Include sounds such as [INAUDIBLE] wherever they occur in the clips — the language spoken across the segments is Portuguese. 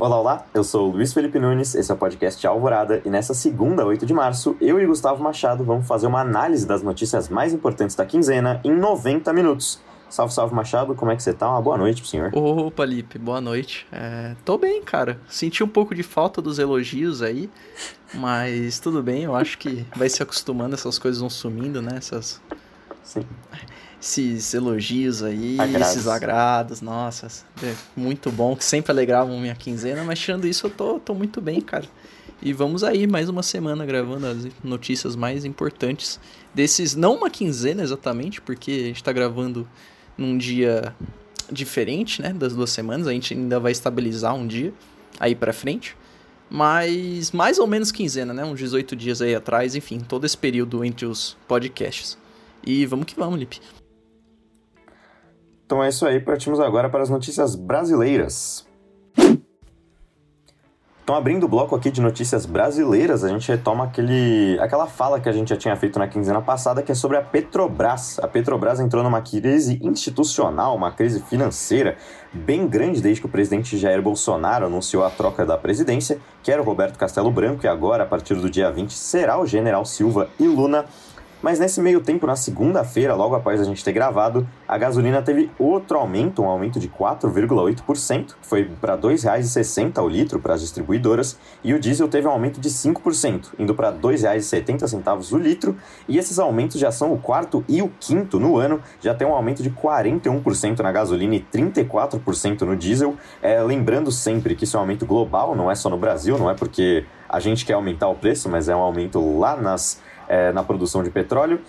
Olá, olá, eu sou o Luiz Felipe Nunes, esse é o podcast Alvorada e nessa segunda, 8 de março, eu e Gustavo Machado vamos fazer uma análise das notícias mais importantes da quinzena em 90 minutos. Salve, salve Machado, como é que você tá? Uma boa noite pro senhor. Opa, Lipe, boa noite. É, tô bem, cara. Senti um pouco de falta dos elogios aí, mas tudo bem, eu acho que vai se acostumando, essas coisas vão sumindo, né? Essas... Sim. Esses elogios aí, Agrados. esses agrados, nossa, é muito bom, que sempre alegravam minha quinzena, mas tirando isso eu tô, tô muito bem, cara. E vamos aí, mais uma semana gravando as notícias mais importantes desses, não uma quinzena exatamente, porque a gente tá gravando num dia diferente, né, das duas semanas, a gente ainda vai estabilizar um dia aí pra frente, mas mais ou menos quinzena, né, uns 18 dias aí atrás, enfim, todo esse período entre os podcasts. E vamos que vamos, Lipe. Então é isso aí, partimos agora para as notícias brasileiras. Então, abrindo o bloco aqui de notícias brasileiras, a gente retoma aquele, aquela fala que a gente já tinha feito na quinzena passada, que é sobre a Petrobras. A Petrobras entrou numa crise institucional, uma crise financeira bem grande desde que o presidente Jair Bolsonaro anunciou a troca da presidência, que era o Roberto Castelo Branco, e agora, a partir do dia 20, será o general Silva e Luna. Mas nesse meio tempo, na segunda-feira, logo após a gente ter gravado, a gasolina teve outro aumento, um aumento de 4,8%, que foi para R$ 2,60 o litro para as distribuidoras, e o diesel teve um aumento de 5%, indo para R$ 2,70 o litro, e esses aumentos já são o quarto e o quinto no ano, já tem um aumento de 41% na gasolina e 34% no diesel. É, lembrando sempre que isso é um aumento global, não é só no Brasil, não é porque a gente quer aumentar o preço, mas é um aumento lá nas é, na produção de petróleo.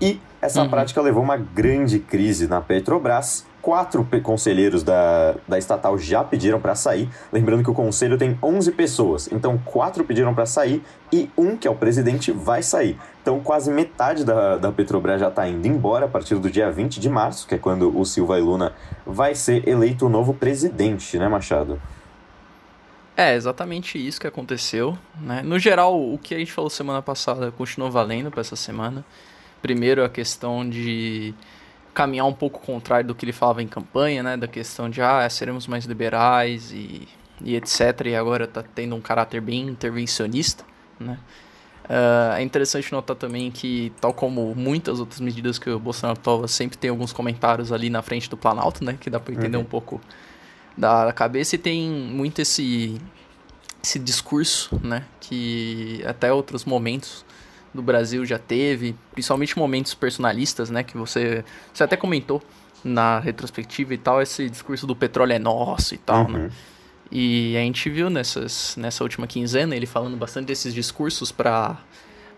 E essa Uhum. prática levou uma grande crise na Petrobras. Quatro conselheiros da, da estatal já pediram para sair. Lembrando que o conselho tem 11 pessoas, então quatro pediram para sair e um, que é o presidente, vai sair. Então quase metade da, da Petrobras já está indo embora a partir do dia 20 de março, que é quando o Silva e Luna vai ser eleito o novo presidente, né, Machado? É, exatamente isso que aconteceu, né? No geral, o que a gente falou semana passada continuou valendo para essa semana. Primeiro, a questão de caminhar um pouco contrário do que ele falava em campanha, né? Da questão de, ah, seremos mais liberais e, e etc. E agora tá tendo um caráter bem intervencionista, né? Ah, é interessante notar também que, tal como muitas outras medidas que o Bolsonaro toma, sempre tem alguns comentários ali na frente do Planalto, né? Que dá para entender Uhum. um pouco da cabeça e tem muito esse esse discurso, né, que até outros momentos do Brasil já teve, principalmente momentos personalistas, né, que você você até comentou na retrospectiva e tal, esse discurso do petróleo é nosso e tal, né? Uhum. E a gente viu nessas, nessa última quinzena ele falando bastante desses discursos para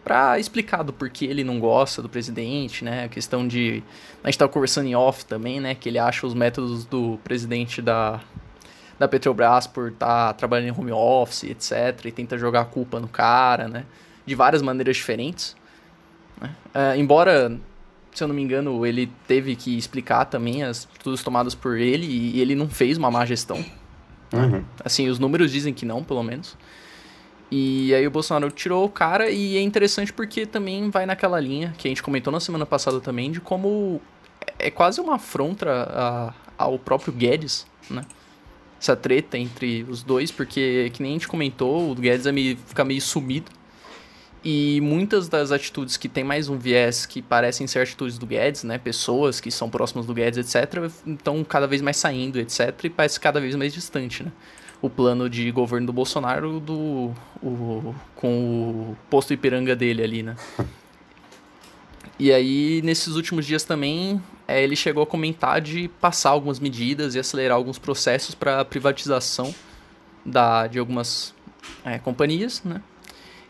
para explicar do porquê ele não gosta do presidente, né? A questão de a gente tava conversando em off também, né, que ele acha os métodos do presidente da da Petrobras por estar trabalhando em home office, etc, e tenta jogar a culpa no cara, né? De várias maneiras diferentes. né? É, embora se eu não me engano, ele teve que explicar também as atitudes tomadas por ele e ele não fez uma má gestão. Uhum. Assim, os números dizem que não, pelo menos. E aí o Bolsonaro tirou o cara e é interessante porque também vai naquela linha que a gente comentou na semana passada também de como é quase uma afronta ao próprio Guedes, né? Essa treta entre os dois, porque que nem a gente comentou, o Guedes é meio, fica meio sumido. E muitas das atitudes que tem mais um viés que parecem ser atitudes do Guedes, né? Pessoas que são próximas do Guedes, etc., estão cada vez mais saindo, etc., e parece cada vez mais distante, né? O plano de governo do Bolsonaro do, o, com o posto Ipiranga dele ali, né? [LAUGHS] E aí, nesses últimos dias também, é, ele chegou a comentar de passar algumas medidas e acelerar alguns processos para privatização da, de algumas é, companhias, né?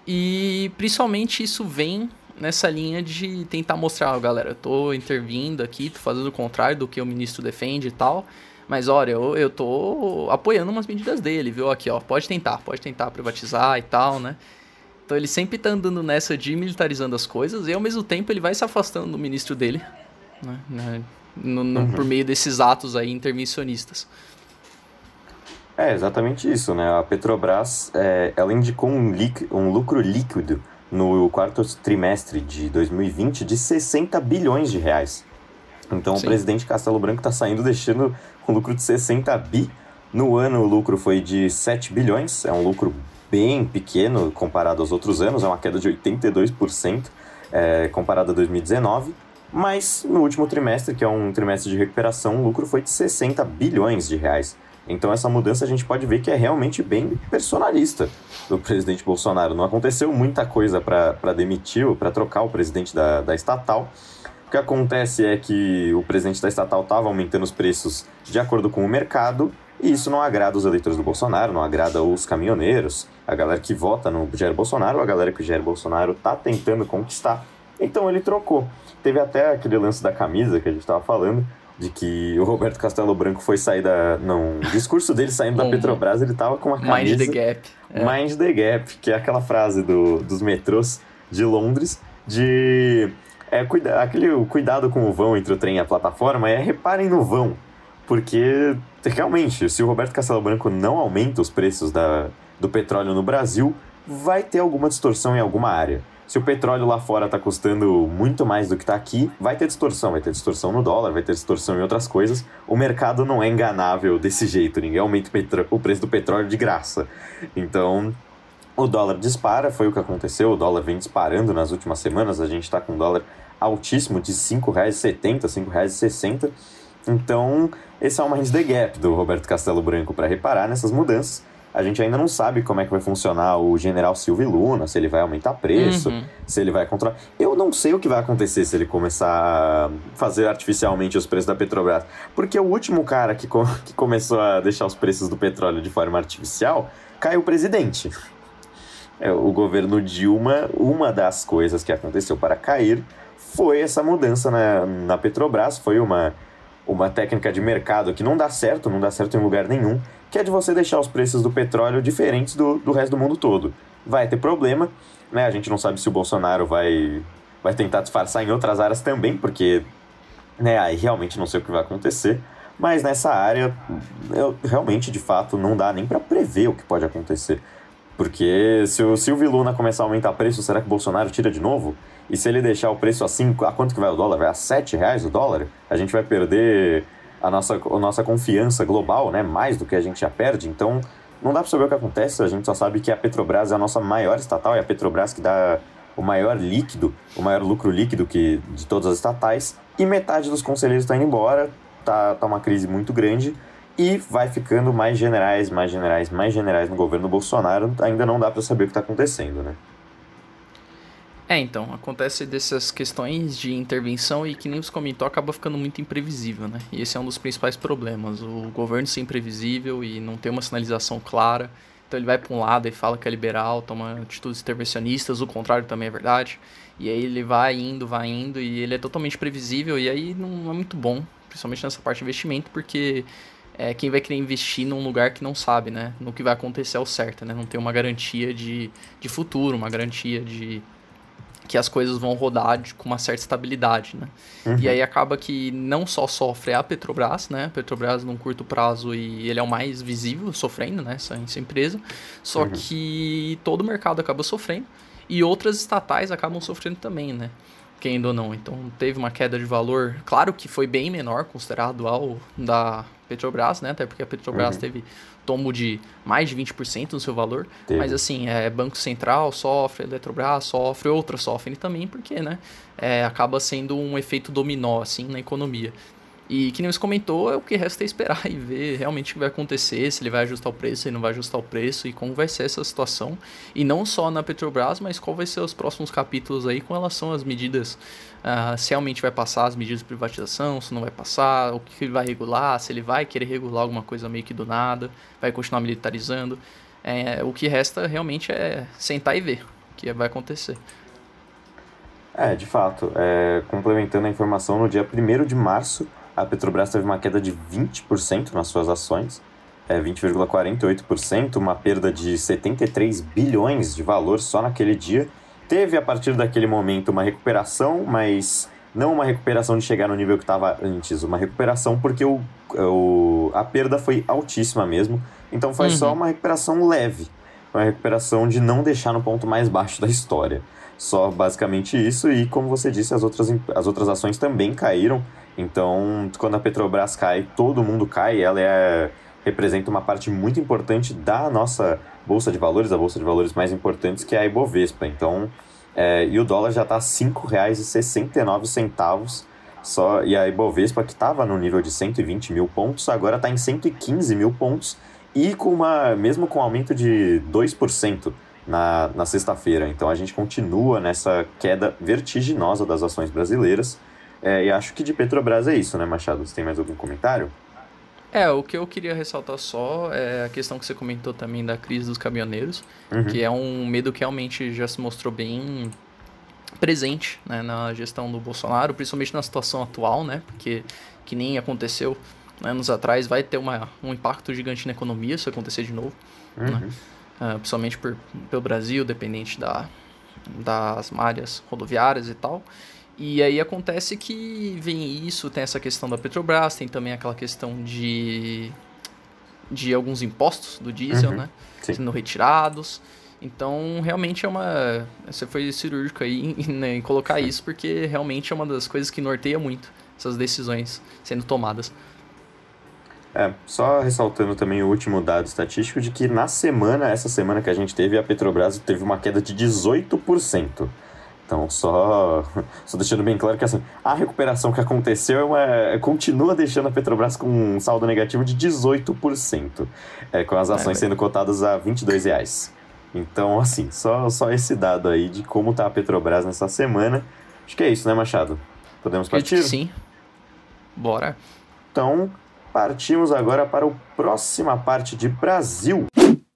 E principalmente isso vem nessa linha de tentar mostrar, ó, galera, eu tô intervindo aqui, tô fazendo o contrário do que o ministro defende e tal. Mas olha, eu, eu tô apoiando umas medidas dele, viu? Aqui, ó, pode tentar, pode tentar privatizar e tal, né? Então ele sempre tá andando nessa de militarizando as coisas e ao mesmo tempo ele vai se afastando do ministro dele, né? né, no- no- Por meio desses atos aí intervencionistas. É exatamente isso, né? A Petrobras, é, ela indicou um, um lucro líquido no quarto trimestre de 2020 de 60 bilhões de reais. Então Sim. o presidente Castelo Branco está saindo deixando um lucro de 60 bi. No ano o lucro foi de 7 bilhões, é um lucro bem pequeno comparado aos outros anos, é uma queda de 82% é, comparado a 2019. Mas no último trimestre, que é um trimestre de recuperação, o lucro foi de 60 bilhões de reais. Então essa mudança a gente pode ver que é realmente bem personalista do presidente Bolsonaro. Não aconteceu muita coisa para demitir, para trocar o presidente da, da estatal. O que acontece é que o presidente da estatal estava aumentando os preços de acordo com o mercado e isso não agrada os eleitores do Bolsonaro, não agrada os caminhoneiros, a galera que vota no Jair Bolsonaro, a galera que o Jair Bolsonaro está tentando conquistar. Então ele trocou. Teve até aquele lance da camisa que a gente estava falando, de que o Roberto Castelo Branco foi sair da. Não, o discurso dele saindo da Petrobras, ele tava com uma camisa. Mind the Gap. É. Mind the Gap, que é aquela frase do, dos metrôs de Londres, de. É, cuida, aquele o cuidado com o vão entre o trem e a plataforma é reparem no vão. Porque, realmente, se o Roberto Castelo Branco não aumenta os preços da, do petróleo no Brasil, vai ter alguma distorção em alguma área. Se o petróleo lá fora está custando muito mais do que está aqui, vai ter distorção. Vai ter distorção no dólar, vai ter distorção em outras coisas. O mercado não é enganável desse jeito. Ninguém aumenta o preço do petróleo de graça. Então, o dólar dispara, foi o que aconteceu. O dólar vem disparando nas últimas semanas. A gente está com um dólar altíssimo de R$ 5,70, R$ 5,60. Então, esse é o mind the gap do Roberto Castelo Branco para reparar nessas mudanças a gente ainda não sabe como é que vai funcionar o General Silvio Luna, se ele vai aumentar preço, uhum. se ele vai controlar. Eu não sei o que vai acontecer se ele começar a fazer artificialmente os preços da Petrobras. Porque o último cara que, co que começou a deixar os preços do petróleo de forma artificial caiu o presidente. É, o governo Dilma, uma das coisas que aconteceu para cair foi essa mudança na, na Petrobras, foi uma, uma técnica de mercado que não dá certo, não dá certo em lugar nenhum que é de você deixar os preços do petróleo diferentes do, do resto do mundo todo. Vai ter problema, né? A gente não sabe se o Bolsonaro vai, vai tentar disfarçar em outras áreas também, porque né, aí realmente não sei o que vai acontecer. Mas nessa área, eu, realmente, de fato, não dá nem para prever o que pode acontecer. Porque se o Silvio Luna começar a aumentar preço, será que o Bolsonaro tira de novo? E se ele deixar o preço assim, a quanto que vai o dólar? Vai a 7 reais o dólar? A gente vai perder a nossa, a nossa confiança global, né? Mais do que a gente já perde. Então, não dá para saber o que acontece. A gente só sabe que a Petrobras é a nossa maior estatal, é a Petrobras que dá o maior líquido, o maior lucro líquido que de todas as estatais. E metade dos conselheiros está indo embora. Tá, tá uma crise muito grande. E vai ficando mais generais, mais generais, mais generais no governo Bolsonaro. Ainda não dá para saber o que está acontecendo, né? É, então, acontece dessas questões de intervenção e que nem você comentou, acaba ficando muito imprevisível, né? E esse é um dos principais problemas, o governo ser imprevisível e não ter uma sinalização clara. Então ele vai para um lado e fala que é liberal, toma atitudes intervencionistas, o contrário também é verdade. E aí ele vai indo, vai indo e ele é totalmente previsível e aí não é muito bom, principalmente nessa parte de investimento, porque é quem vai querer investir num lugar que não sabe, né? No que vai acontecer ao certo, né? Não tem uma garantia de, de futuro, uma garantia de que as coisas vão rodar de, com uma certa estabilidade, né? Uhum. E aí acaba que não só sofre a Petrobras, né? A Petrobras num curto prazo e ele é o mais visível sofrendo, né? Essa, essa empresa. Só uhum. que todo o mercado acaba sofrendo e outras estatais acabam sofrendo também, né? Quem ou não. Então teve uma queda de valor, claro que foi bem menor considerado ao da Petrobras, né? Até porque a Petrobras uhum. teve tombo de mais de 20% no seu valor. Teve. Mas assim, é, Banco Central sofre, Eletrobras sofre, outras sofrem também, porque né, é, acaba sendo um efeito dominó assim, na economia. E que nem você comentou, é o que resta é esperar [LAUGHS] e ver realmente o que vai acontecer, se ele vai ajustar o preço, se ele não vai ajustar o preço e como vai ser essa situação. E não só na Petrobras, mas qual vai ser os próximos capítulos aí com relação às medidas, uh, se realmente vai passar as medidas de privatização, se não vai passar, o que ele vai regular, se ele vai querer regular alguma coisa meio que do nada, vai continuar militarizando. É, o que resta realmente é sentar e ver o que vai acontecer. É, de fato, é, complementando a informação, no dia 1 de março a Petrobras teve uma queda de 20% nas suas ações, é 20,48%, uma perda de 73 bilhões de valor só naquele dia. Teve a partir daquele momento uma recuperação, mas não uma recuperação de chegar no nível que estava antes, uma recuperação porque o, o, a perda foi altíssima mesmo. Então foi uhum. só uma recuperação leve, uma recuperação de não deixar no ponto mais baixo da história. Só basicamente isso, e como você disse, as outras, as outras ações também caíram Então, quando a Petrobras cai, todo mundo cai, ela é, representa uma parte muito importante da nossa bolsa de valores, a bolsa de valores mais importantes, que é a Ibovespa. Então, é, e o dólar já está R$ 5,69 só, e a Ibovespa, que estava no nível de 120 mil pontos, agora está em 115 mil pontos, e com uma, mesmo com um aumento de 2% na, na sexta-feira. Então a gente continua nessa queda vertiginosa das ações brasileiras. É, e acho que de Petrobras é isso, né, Machado? Você tem mais algum comentário? É, o que eu queria ressaltar só é a questão que você comentou também da crise dos caminhoneiros, uhum. que é um medo que realmente já se mostrou bem presente né, na gestão do Bolsonaro, principalmente na situação atual, né? Porque que nem aconteceu né, anos atrás, vai ter uma, um impacto gigante na economia se acontecer de novo, né? uhum. né? uh, principalmente por, pelo Brasil, dependente da, das malhas rodoviárias e tal. E aí acontece que vem isso, tem essa questão da Petrobras, tem também aquela questão de, de alguns impostos do diesel, uhum, né? Sim. Sendo retirados. Então, realmente é uma. Você foi cirúrgico aí em, né, em colocar isso, porque realmente é uma das coisas que norteia muito essas decisões sendo tomadas. É, só ressaltando também o último dado estatístico de que na semana, essa semana que a gente teve, a Petrobras teve uma queda de 18%. Então, só, [LAUGHS] só deixando bem claro que assim, a recuperação que aconteceu é, continua deixando a Petrobras com um saldo negativo de 18%, é, com as ações é, sendo cotadas a 22 reais. Então, assim, só, só esse dado aí de como tá a Petrobras nessa semana. Acho que é isso, né, Machado? Podemos partir? Sim. Bora. Então, Partimos agora para a próxima parte de Brasil.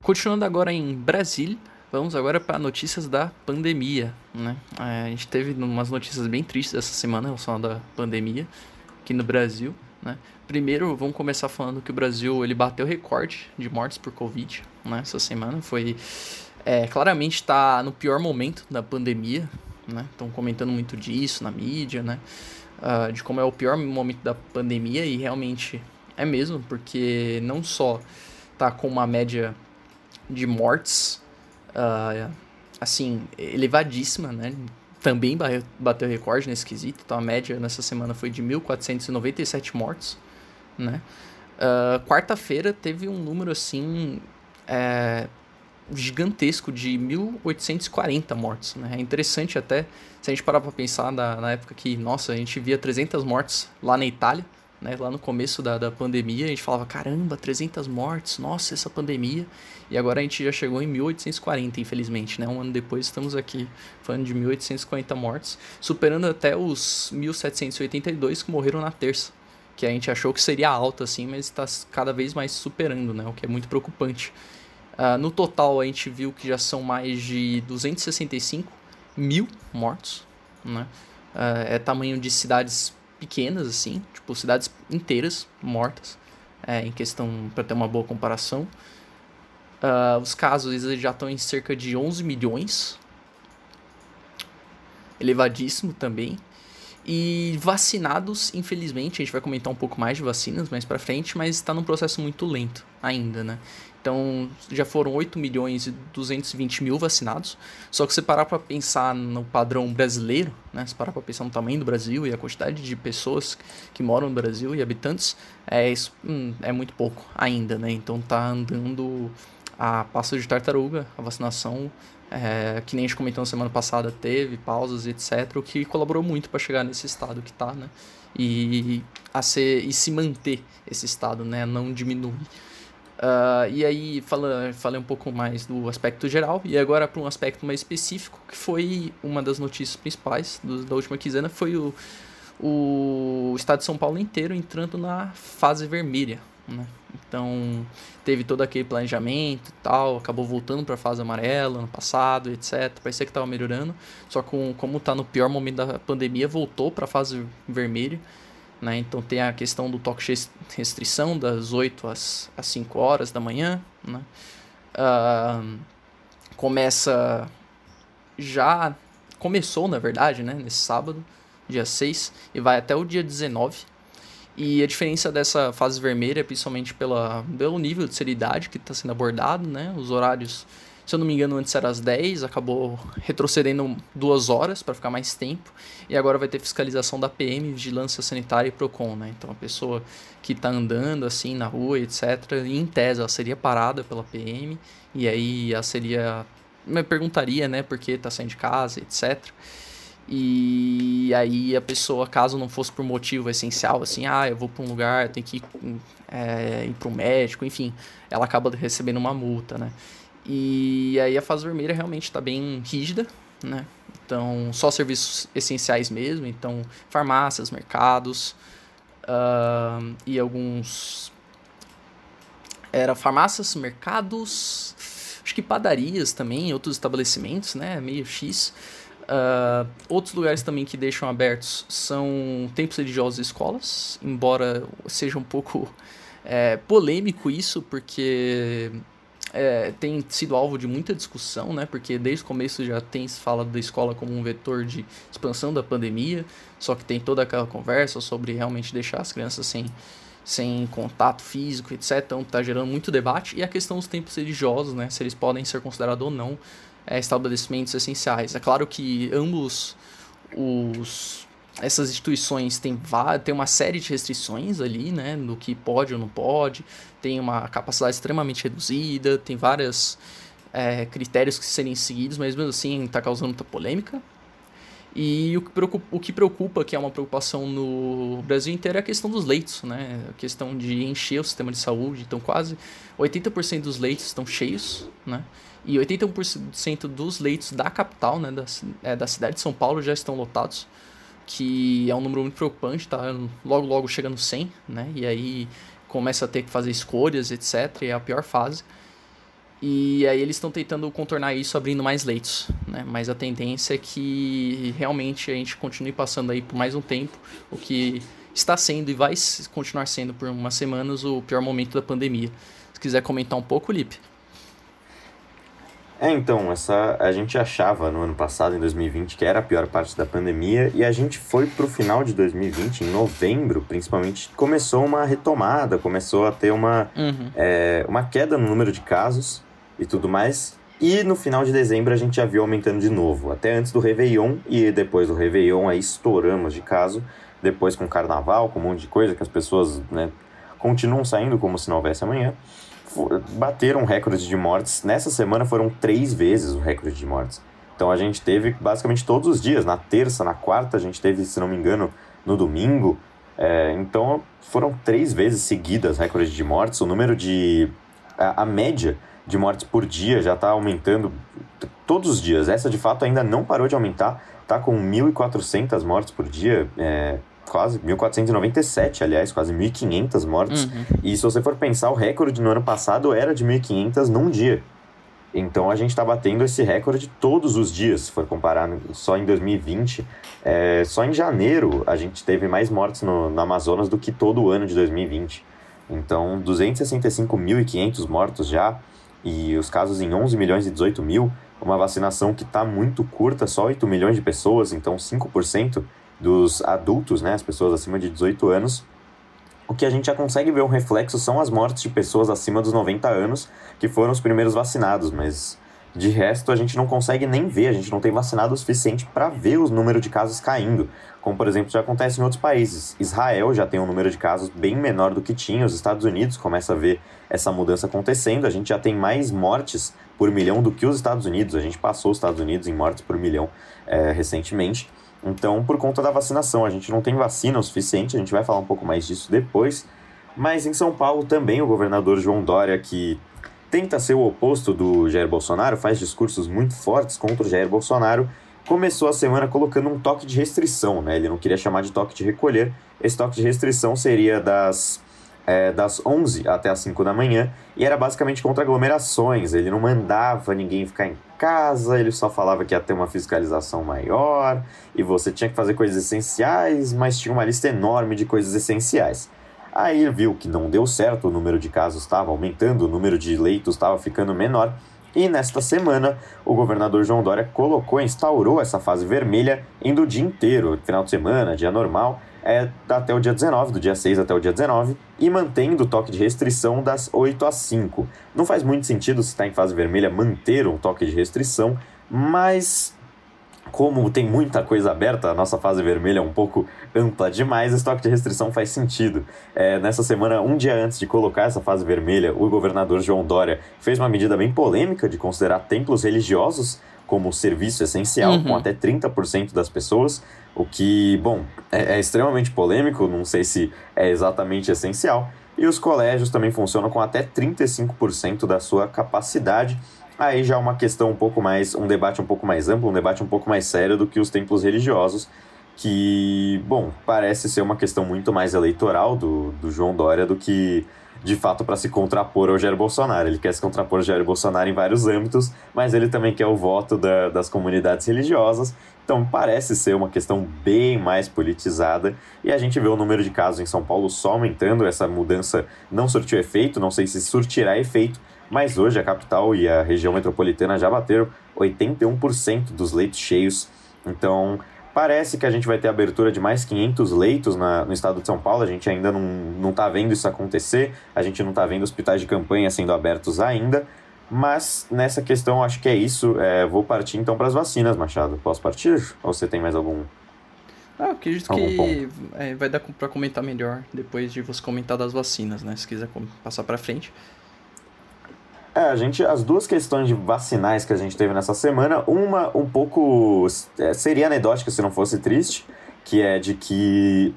Continuando agora em Brasília, vamos agora para notícias da pandemia. Né? É, a gente teve umas notícias bem tristes essa semana em relação da pandemia aqui no Brasil. Né? Primeiro, vamos começar falando que o Brasil ele bateu recorde de mortes por Covid né? essa semana. Foi é, claramente está no pior momento da pandemia. Estão né? comentando muito disso na mídia, né? Uh, de como é o pior momento da pandemia e realmente é mesmo, porque não só tá com uma média de mortes, uh, assim, elevadíssima, né? Também bateu recorde nesse quesito. Então a média nessa semana foi de 1.497 mortes, né? Uh, Quarta-feira teve um número assim é, gigantesco de 1.840 mortes, né? É interessante até se a gente parar para pensar na, na época que, nossa, a gente via 300 mortes lá na Itália, né? Lá no começo da, da pandemia, a gente falava, caramba, 300 mortes, nossa, essa pandemia. E agora a gente já chegou em 1840, infelizmente, né? Um ano depois estamos aqui falando de 1840 mortes, superando até os 1782 que morreram na terça. Que a gente achou que seria alta, assim, mas está cada vez mais superando, né? O que é muito preocupante. Uh, no total, a gente viu que já são mais de 265 mil mortos, né? Uh, é tamanho de cidades pequenas, assim, tipo, cidades inteiras mortas, é, em questão, para ter uma boa comparação. Uh, os casos eles já estão em cerca de 11 milhões, elevadíssimo também. E vacinados, infelizmente, a gente vai comentar um pouco mais de vacinas mais para frente, mas está num processo muito lento ainda, né? Então, já foram 8 milhões e 220 mil vacinados. Só que se parar para pensar no padrão brasileiro, né? Se parar para pensar no tamanho do Brasil e a quantidade de pessoas que moram no Brasil e habitantes, é, isso, hum, é muito pouco ainda, né? Então tá andando a passo de tartaruga, a vacinação, é, que nem a gente comentou na semana passada, teve pausas, etc., o que colaborou muito para chegar nesse estado que tá, né? E, a ser, e se manter esse estado, né? Não diminuir. Uh, e aí, fala, falei um pouco mais do aspecto geral, e agora para um aspecto mais específico, que foi uma das notícias principais do, da última quinzena, foi o, o estado de São Paulo inteiro entrando na fase vermelha. Né? Então, teve todo aquele planejamento e tal, acabou voltando para a fase amarela ano passado, etc. Parecia que estava melhorando, só com como está no pior momento da pandemia, voltou para a fase vermelha. Né? Então tem a questão do toque restrição das 8 às, às 5 horas da manhã. Né? Uh, começa já. Começou, na verdade, né? nesse sábado, dia 6, e vai até o dia 19. E a diferença dessa fase vermelha é principalmente pela, pelo nível de seriedade que está sendo abordado, né? Os horários Se eu não me engano, antes era às 10, acabou retrocedendo duas horas para ficar mais tempo. E agora vai ter fiscalização da PM, Vigilância Sanitária e PROCON, né? Então a pessoa que está andando assim na rua, etc., em tese ela seria parada pela PM. E aí ela seria. Me perguntaria, né, por que está saindo de casa, etc. E aí a pessoa, caso não fosse por motivo essencial, assim, ah, eu vou para um lugar, tenho que ir, é, ir para um médico, enfim, ela acaba recebendo uma multa, né? E aí a fase vermelha realmente está bem rígida, né? Então, só serviços essenciais mesmo, então farmácias, mercados uh, e alguns... Era farmácias, mercados, acho que padarias também, outros estabelecimentos, né? Meio X. Uh, outros lugares também que deixam abertos são templos religiosos e escolas, embora seja um pouco é, polêmico isso, porque é, tem sido alvo de muita discussão, né? Porque desde o começo já tem se falado da escola como um vetor de expansão da pandemia, só que tem toda aquela conversa sobre realmente deixar as crianças sem, sem contato físico, etc. Então tá gerando muito debate. E a questão dos templos religiosos, né? Se eles podem ser considerados ou não é, estabelecimentos essenciais. É claro que ambos os essas instituições têm, têm uma série de restrições ali, né, no que pode ou não pode, tem uma capacidade extremamente reduzida, tem vários é, critérios que serem seguidos, mas mesmo assim está causando muita polêmica. E o que, preocupa, o que preocupa, que é uma preocupação no Brasil inteiro, é a questão dos leitos, né? A questão de encher o sistema de saúde. Então, quase 80% dos leitos estão cheios, né? E 81% dos leitos da capital, né, da, é, da cidade de São Paulo, já estão lotados que é um número muito preocupante, tá? Logo, logo chega no 100, né? E aí começa a ter que fazer escolhas, etc. E é a pior fase. E aí eles estão tentando contornar isso abrindo mais leitos, né? Mas a tendência é que realmente a gente continue passando aí por mais um tempo, o que está sendo e vai continuar sendo por umas semanas o pior momento da pandemia. Se quiser comentar um pouco, Lipe. É, então, essa a gente achava no ano passado, em 2020, que era a pior parte da pandemia, e a gente foi pro final de 2020, em novembro, principalmente, começou uma retomada, começou a ter uma, uhum. é, uma queda no número de casos e tudo mais. E no final de dezembro a gente já viu aumentando de novo, até antes do Réveillon, e depois do Réveillon aí estouramos de caso, depois com carnaval, com um monte de coisa que as pessoas né, continuam saindo como se não houvesse amanhã bateram recorde de mortes. Nessa semana foram três vezes o recorde de mortes. Então a gente teve basicamente todos os dias, na terça, na quarta, a gente teve, se não me engano, no domingo. É, então foram três vezes seguidas recorde de mortes. O número de. A, a média de mortes por dia já está aumentando todos os dias. Essa de fato ainda não parou de aumentar, está com 1.400 mortes por dia. É, quase 1497, aliás, quase 1500 mortes. Uhum. E se você for pensar, o recorde no ano passado era de 1500 num dia. Então a gente está batendo esse recorde todos os dias, se for comparar só em 2020. É, só em janeiro a gente teve mais mortes no, no Amazonas do que todo o ano de 2020. Então, 265.500 mortos já, e os casos em 11 milhões e 18 mil. Uma vacinação que está muito curta, só 8 milhões de pessoas, então 5% dos adultos, né, as pessoas acima de 18 anos, o que a gente já consegue ver um reflexo são as mortes de pessoas acima dos 90 anos, que foram os primeiros vacinados, mas de resto a gente não consegue nem ver, a gente não tem vacinado o suficiente para ver o número de casos caindo, como por exemplo já acontece em outros países. Israel já tem um número de casos bem menor do que tinha, os Estados Unidos começa a ver essa mudança acontecendo, a gente já tem mais mortes por milhão do que os Estados Unidos, a gente passou os Estados Unidos em mortes por milhão é, recentemente. Então, por conta da vacinação, a gente não tem vacina o suficiente, a gente vai falar um pouco mais disso depois. Mas em São Paulo também o governador João Dória, que tenta ser o oposto do Jair Bolsonaro, faz discursos muito fortes contra o Jair Bolsonaro, começou a semana colocando um toque de restrição, né? Ele não queria chamar de toque de recolher. Esse toque de restrição seria das é, das 11 até as 5 da manhã e era basicamente contra aglomerações. Ele não mandava ninguém ficar em casa, ele só falava que ia ter uma fiscalização maior e você tinha que fazer coisas essenciais, mas tinha uma lista enorme de coisas essenciais. Aí viu que não deu certo, o número de casos estava aumentando, o número de leitos estava ficando menor E nesta semana, o governador João Dória colocou, instaurou essa fase vermelha indo o dia inteiro, final de semana, dia normal, é até o dia 19, do dia 6 até o dia 19, e mantendo o toque de restrição das 8 às 5. Não faz muito sentido se está em fase vermelha manter um toque de restrição, mas como tem muita coisa aberta, a nossa fase vermelha é um pouco ampla demais, esse toque de restrição faz sentido. É, nessa semana, um dia antes de colocar essa fase vermelha, o governador João Dória fez uma medida bem polêmica de considerar templos religiosos como serviço essencial, uhum. com até 30% das pessoas, o que, bom, é, é extremamente polêmico, não sei se é exatamente essencial. E os colégios também funcionam com até 35% da sua capacidade. Aí já é uma questão um pouco mais, um debate um pouco mais amplo, um debate um pouco mais sério do que os templos religiosos, que, bom, parece ser uma questão muito mais eleitoral do, do João Dória do que de fato para se contrapor ao Jair Bolsonaro. Ele quer se contrapor ao Jair Bolsonaro em vários âmbitos, mas ele também quer o voto da, das comunidades religiosas. Então parece ser uma questão bem mais politizada e a gente vê o número de casos em São Paulo só aumentando. Essa mudança não surtiu efeito, não sei se surtirá efeito, mas hoje a capital e a região metropolitana já bateram 81% dos leitos cheios. Então Parece que a gente vai ter abertura de mais 500 leitos na, no estado de São Paulo. A gente ainda não, não tá vendo isso acontecer. A gente não está vendo hospitais de campanha sendo abertos ainda. Mas nessa questão, acho que é isso. É, vou partir então para as vacinas, Machado. Posso partir? Ou você tem mais algum? Ah, acredito que é, vai dar para comentar melhor depois de você comentar das vacinas, né? Se quiser passar para frente. É, a gente, as duas questões de vacinais que a gente teve nessa semana, uma um pouco é, seria anedótica se não fosse triste, que é de que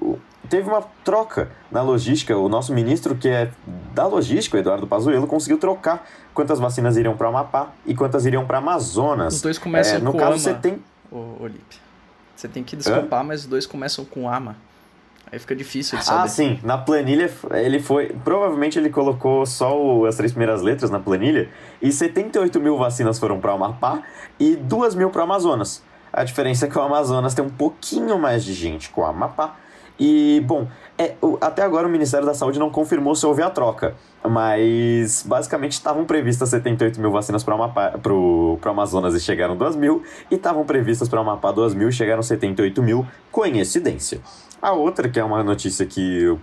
teve uma troca na logística. O nosso ministro, que é da logística, o Eduardo Pazuello, conseguiu trocar quantas vacinas iriam para Amapá e quantas iriam para Amazonas. Os dois começam é, no com caso, ama, você tem. O. Você tem que desculpar, Hã? mas os dois começam com ama. Aí fica difícil de saber. Ah, sim. Na planilha, ele foi. Provavelmente ele colocou só o, as três primeiras letras na planilha. E 78 mil vacinas foram para o Amapá e 2 mil para o Amazonas. A diferença é que o Amazonas tem um pouquinho mais de gente com o Amapá. E, bom, é, até agora o Ministério da Saúde não confirmou se houve a troca. Mas basicamente estavam previstas 78 mil vacinas para o Amazonas e chegaram 2 mil. E estavam previstas para o Amapá 2 mil e chegaram 78 mil. Coincidência. A outra, que é uma notícia que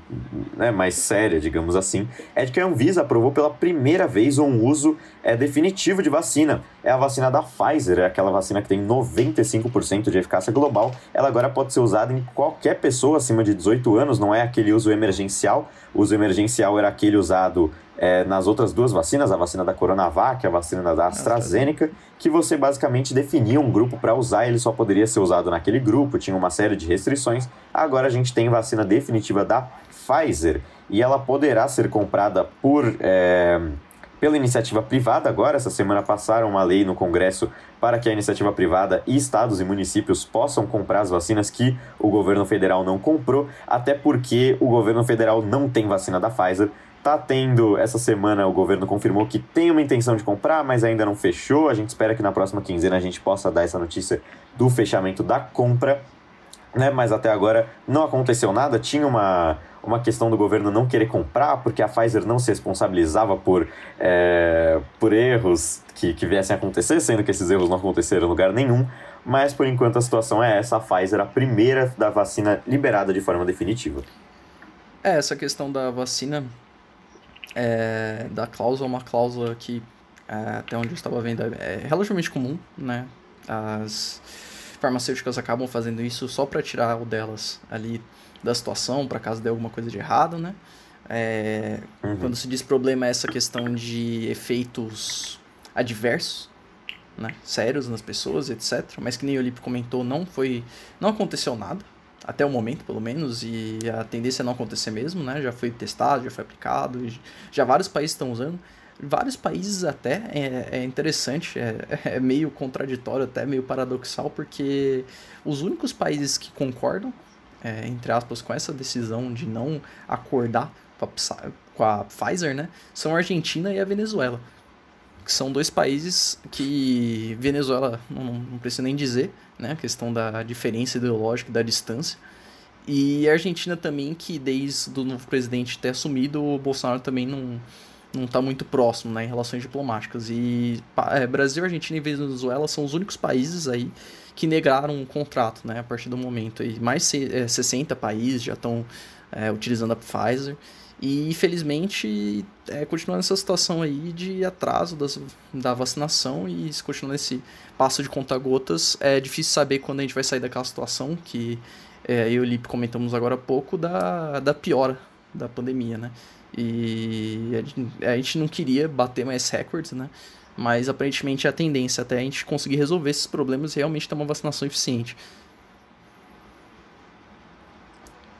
é mais séria, digamos assim, é de que a Anvisa aprovou pela primeira vez um uso é, definitivo de vacina. É a vacina da Pfizer, é aquela vacina que tem 95% de eficácia global. Ela agora pode ser usada em qualquer pessoa acima de 18 anos, não é aquele uso emergencial. O uso emergencial era aquele usado é, nas outras duas vacinas, a vacina da Coronavac, a vacina da AstraZeneca, que você basicamente definia um grupo para usar, ele só poderia ser usado naquele grupo, tinha uma série de restrições. Agora a gente tem vacina definitiva da Pfizer e ela poderá ser comprada por. É, pela iniciativa privada agora. Essa semana passaram uma lei no Congresso para que a iniciativa privada e estados e municípios possam comprar as vacinas que o governo federal não comprou, até porque o governo federal não tem vacina da Pfizer. Tá tendo, essa semana o governo confirmou que tem uma intenção de comprar, mas ainda não fechou. A gente espera que na próxima quinzena a gente possa dar essa notícia do fechamento da compra. Né? Mas até agora não aconteceu nada. Tinha uma, uma questão do governo não querer comprar, porque a Pfizer não se responsabilizava por, é, por erros que, que viessem a acontecer, sendo que esses erros não aconteceram em lugar nenhum. Mas por enquanto a situação é essa: a Pfizer, a primeira da vacina liberada de forma definitiva. É, essa questão da vacina é, da cláusula, uma cláusula que, é, até onde eu estava vendo, é relativamente comum, né? As farmacêuticas acabam fazendo isso só para tirar o delas ali da situação, para caso dê alguma coisa de errado, né? É, uhum. Quando se diz problema é essa questão de efeitos adversos, né? Sérios nas pessoas, etc. Mas que nem o Lipe comentou, não foi, não aconteceu nada até o momento, pelo menos, e a tendência é não acontecer mesmo, né? Já foi testado, já foi aplicado, já vários países estão usando. Vários países até, é, é interessante, é, [LAUGHS] é, meio contraditório, até meio paradoxal, porque os únicos países que concordam, é, entre aspas, com essa decisão de não acordar com a, Pfizer, né? São a Argentina e a Venezuela. Que são dois países que Venezuela, não, não nem dizer, né? A questão da diferença ideológica, da distância. E a Argentina também, que desde o novo presidente ter assumido, o Bolsonaro também não, não está muito próximo né, em relações diplomáticas. E é, Brasil, Argentina e Venezuela são os únicos países aí que negaram o contrato né, a partir do momento. E mais de é, 60 países já estão é, utilizando a Pfizer. E infelizmente é, continua nessa situação aí de atraso das, da vacinação e se continuar nesse passo de conta-gotas, é difícil saber quando a gente vai sair daquela situação que é, eu e o Lipe comentamos agora há pouco da, da piora da pandemia, né? E a gente, a gente não queria bater mais recordes, né? Mas aparentemente a tendência até a gente conseguir resolver esses problemas e realmente ter uma vacinação eficiente.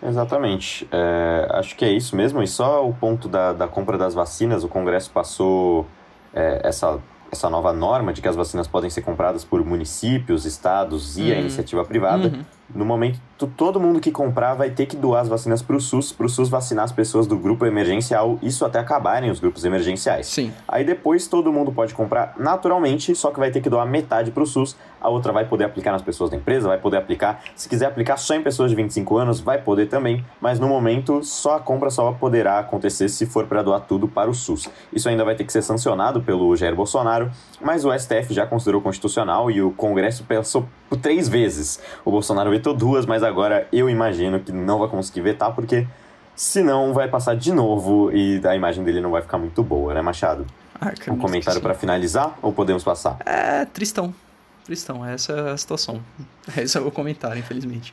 Exatamente. É, acho que é isso mesmo. E só o ponto da, da compra das vacinas, o Congresso passou é, essa, essa nova norma de que as vacinas podem ser compradas por municípios, estados e a uhum. iniciativa privada. Uhum. No momento, todo mundo que comprar vai ter que doar as vacinas para o SUS, para o SUS vacinar as pessoas do grupo emergencial, isso até acabarem os grupos emergenciais. Sim. Aí depois todo mundo pode comprar naturalmente, só que vai ter que doar metade para o SUS, a outra vai poder aplicar nas pessoas da empresa, vai poder aplicar. Se quiser aplicar só em pessoas de 25 anos, vai poder também, mas no momento só a compra só poderá acontecer se for para doar tudo para o SUS. Isso ainda vai ter que ser sancionado pelo Jair Bolsonaro, mas o STF já considerou constitucional e o Congresso pensou três vezes. O Bolsonaro vetou duas, mas agora eu imagino que não vai conseguir vetar, porque senão vai passar de novo e a imagem dele não vai ficar muito boa, né, Machado? Ah, um comentário para finalizar ou podemos passar? É, tristão. Tristão, essa é a situação. [LAUGHS] Esse é o comentário, infelizmente.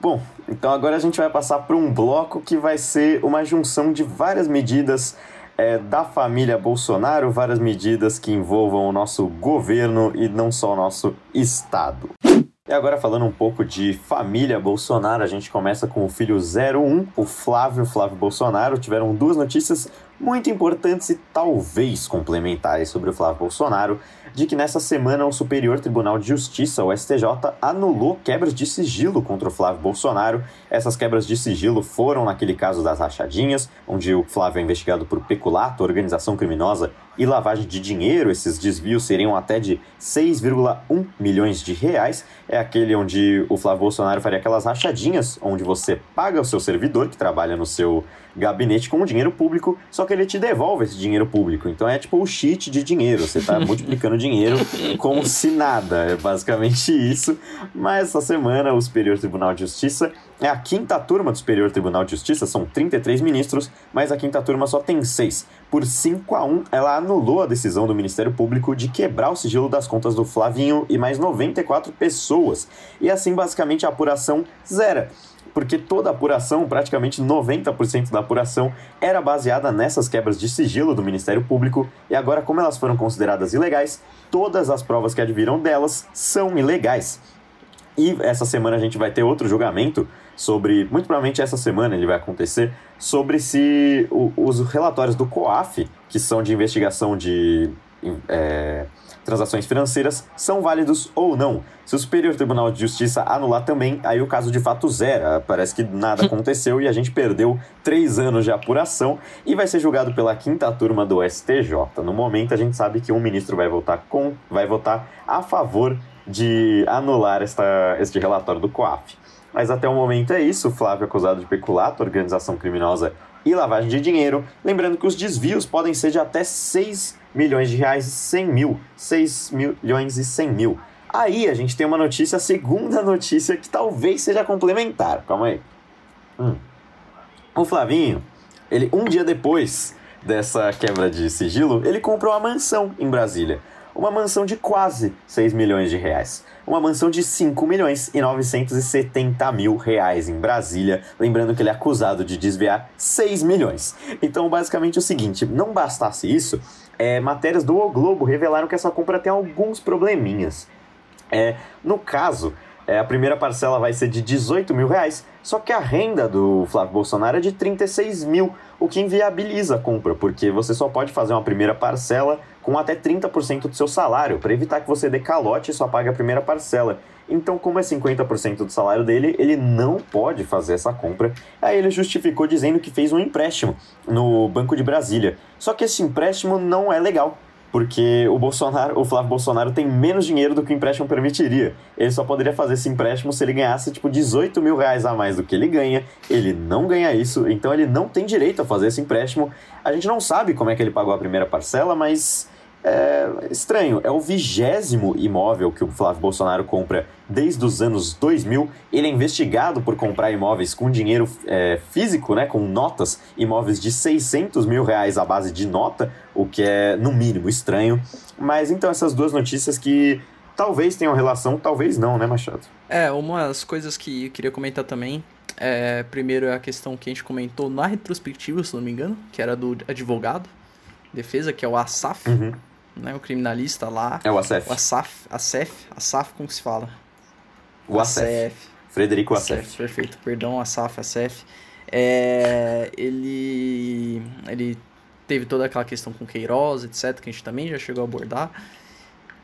Bom, então agora a gente vai passar para um bloco que vai ser uma junção de várias medidas é, da família Bolsonaro, várias medidas que envolvam o nosso governo e não só o nosso Estado. E agora falando um pouco de família Bolsonaro, a gente começa com o filho 01, o Flávio Flávio Bolsonaro. Tiveram duas notícias muito importantes e talvez complementares sobre o Flávio Bolsonaro, de que nessa semana o Superior Tribunal de Justiça, o STJ, anulou quebras de sigilo contra o Flávio Bolsonaro. Essas quebras de sigilo foram naquele caso das rachadinhas, onde o Flávio é investigado por peculato, organização criminosa e lavagem de dinheiro. Esses desvios seriam até de 6,1 milhões de reais. É aquele onde o Flávio Bolsonaro faria aquelas rachadinhas, onde você paga o seu servidor que trabalha no seu gabinete com dinheiro público, só que ele te devolve esse dinheiro público. Então é tipo o cheat de dinheiro. Você está [LAUGHS] multiplicando dinheiro como se nada. É basicamente isso. Mas essa semana o Superior Tribunal de Justiça é a quinta turma do Superior Tribunal de Justiça, são 33 ministros, mas a quinta turma só tem seis. Por 5 a 1, ela anulou a decisão do Ministério Público de quebrar o sigilo das contas do Flavinho e mais 94 pessoas. E assim, basicamente, a apuração zera porque toda a apuração, praticamente 90% da apuração, era baseada nessas quebras de sigilo do Ministério Público, e agora, como elas foram consideradas ilegais, todas as provas que adviram delas são ilegais. E essa semana a gente vai ter outro julgamento sobre, muito provavelmente essa semana ele vai acontecer, sobre se os relatórios do COAF, que são de investigação de é, transações financeiras são válidos ou não. Se o Superior Tribunal de Justiça anular também, aí o caso de fato zera. Parece que nada [LAUGHS] aconteceu e a gente perdeu três anos de apuração e vai ser julgado pela quinta turma do STJ. No momento, a gente sabe que um ministro vai votar com, vai votar a favor de anular esta, este relatório do COAF. Mas até o momento é isso. Flávio acusado de peculato, organização criminosa e lavagem de dinheiro. Lembrando que os desvios podem ser de até 6 milhões de reais e 100 mil. 6 milhões e 100 mil. Aí a gente tem uma notícia, a segunda notícia, que talvez seja complementar. Calma aí. Hum. O Flavinho, ele um dia depois dessa quebra de sigilo, ele comprou uma mansão em Brasília. Uma mansão de quase 6 milhões de reais uma mansão de 5 milhões e 970 mil reais em Brasília. Lembrando que ele é acusado de desviar 6 milhões. Então, basicamente, é o seguinte: não bastasse isso, é, matérias do o Globo revelaram que essa compra tem alguns probleminhas. É, no caso, é, a primeira parcela vai ser de 18 mil reais, só que a renda do Flávio Bolsonaro é de 36 mil, o que inviabiliza a compra, porque você só pode fazer uma primeira parcela com até 30% do seu salário, para evitar que você dê calote e só pague a primeira parcela. Então, como é 50% do salário dele, ele não pode fazer essa compra. Aí ele justificou dizendo que fez um empréstimo no Banco de Brasília. Só que esse empréstimo não é legal, porque o Bolsonaro, o Flávio Bolsonaro tem menos dinheiro do que o empréstimo permitiria. Ele só poderia fazer esse empréstimo se ele ganhasse, tipo, 18 mil reais a mais do que ele ganha. Ele não ganha isso, então ele não tem direito a fazer esse empréstimo. A gente não sabe como é que ele pagou a primeira parcela, mas é estranho. É o vigésimo imóvel que o Flávio Bolsonaro compra desde os anos 2000. Ele é investigado por comprar imóveis com dinheiro é, físico, né, com notas, imóveis de 600 mil reais à base de nota, o que é, no mínimo, estranho. Mas então, essas duas notícias que talvez tenham relação, talvez não, né, Machado? É, umas coisas que eu queria comentar também. É, primeiro é a questão que a gente comentou na retrospectiva, se não me engano, que era do advogado defesa, que é o Asaf. Uhum né? O criminalista lá. É o Acef. O Asaf. Acef. Asaf, como se fala? O Acef. Frederico Acef. Perfeito. Perdão, Asaf, Acef. É, ele, ele teve toda aquela questão com Queiroz, etc., que a gente também já chegou a abordar.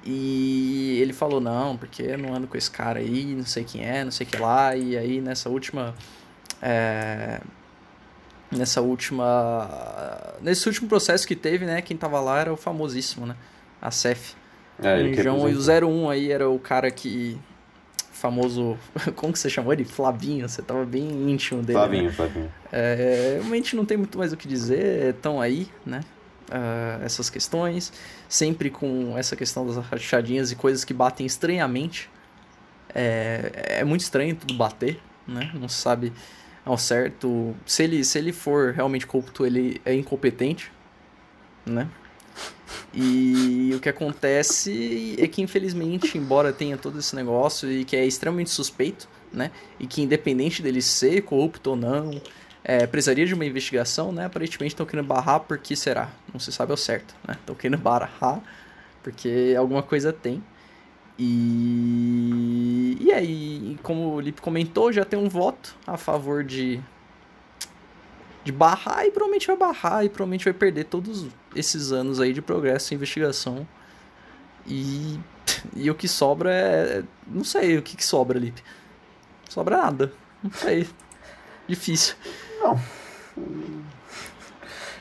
E ele falou, não, porque eu não ando com esse cara aí, não sei quem é, não sei o que lá. E aí, nessa última... É, nessa última nesse último processo que teve, né, quem tava lá era o famosíssimo, né, a Cef. É, João e o 01 aí era o cara que famoso, [LAUGHS] como que você chamou ele? Flavinho, você tava bem íntimo dele. Flavinho, né? Flavinho. É, realmente não tem muito mais o que dizer, estão aí, né? Uh, essas questões, sempre com essa questão das rachadinhas e coisas que batem estranhamente. É, é muito estranho tudo bater, né? Não se sabe ao certo. Se ele, se ele for realmente corrupto, ele é incompetente, né? E o que acontece é que, infelizmente, embora tenha todo esse negócio e que é extremamente suspeito, né? E que, independente dele ser corrupto ou não, é, precisaria de uma investigação, né? Aparentemente estão querendo barrar porque será? Não se sabe ao certo, né? Estão querendo barrar porque alguma coisa tem. E, e aí, como o Lipe comentou, já tem um voto a favor de, de barrar e provavelmente vai barrar e provavelmente vai perder todos esses anos aí de progresso e investigação. E, e o que sobra é. Não sei o que, que sobra, Lipe. Sobra nada. Não sei. Difícil. Não.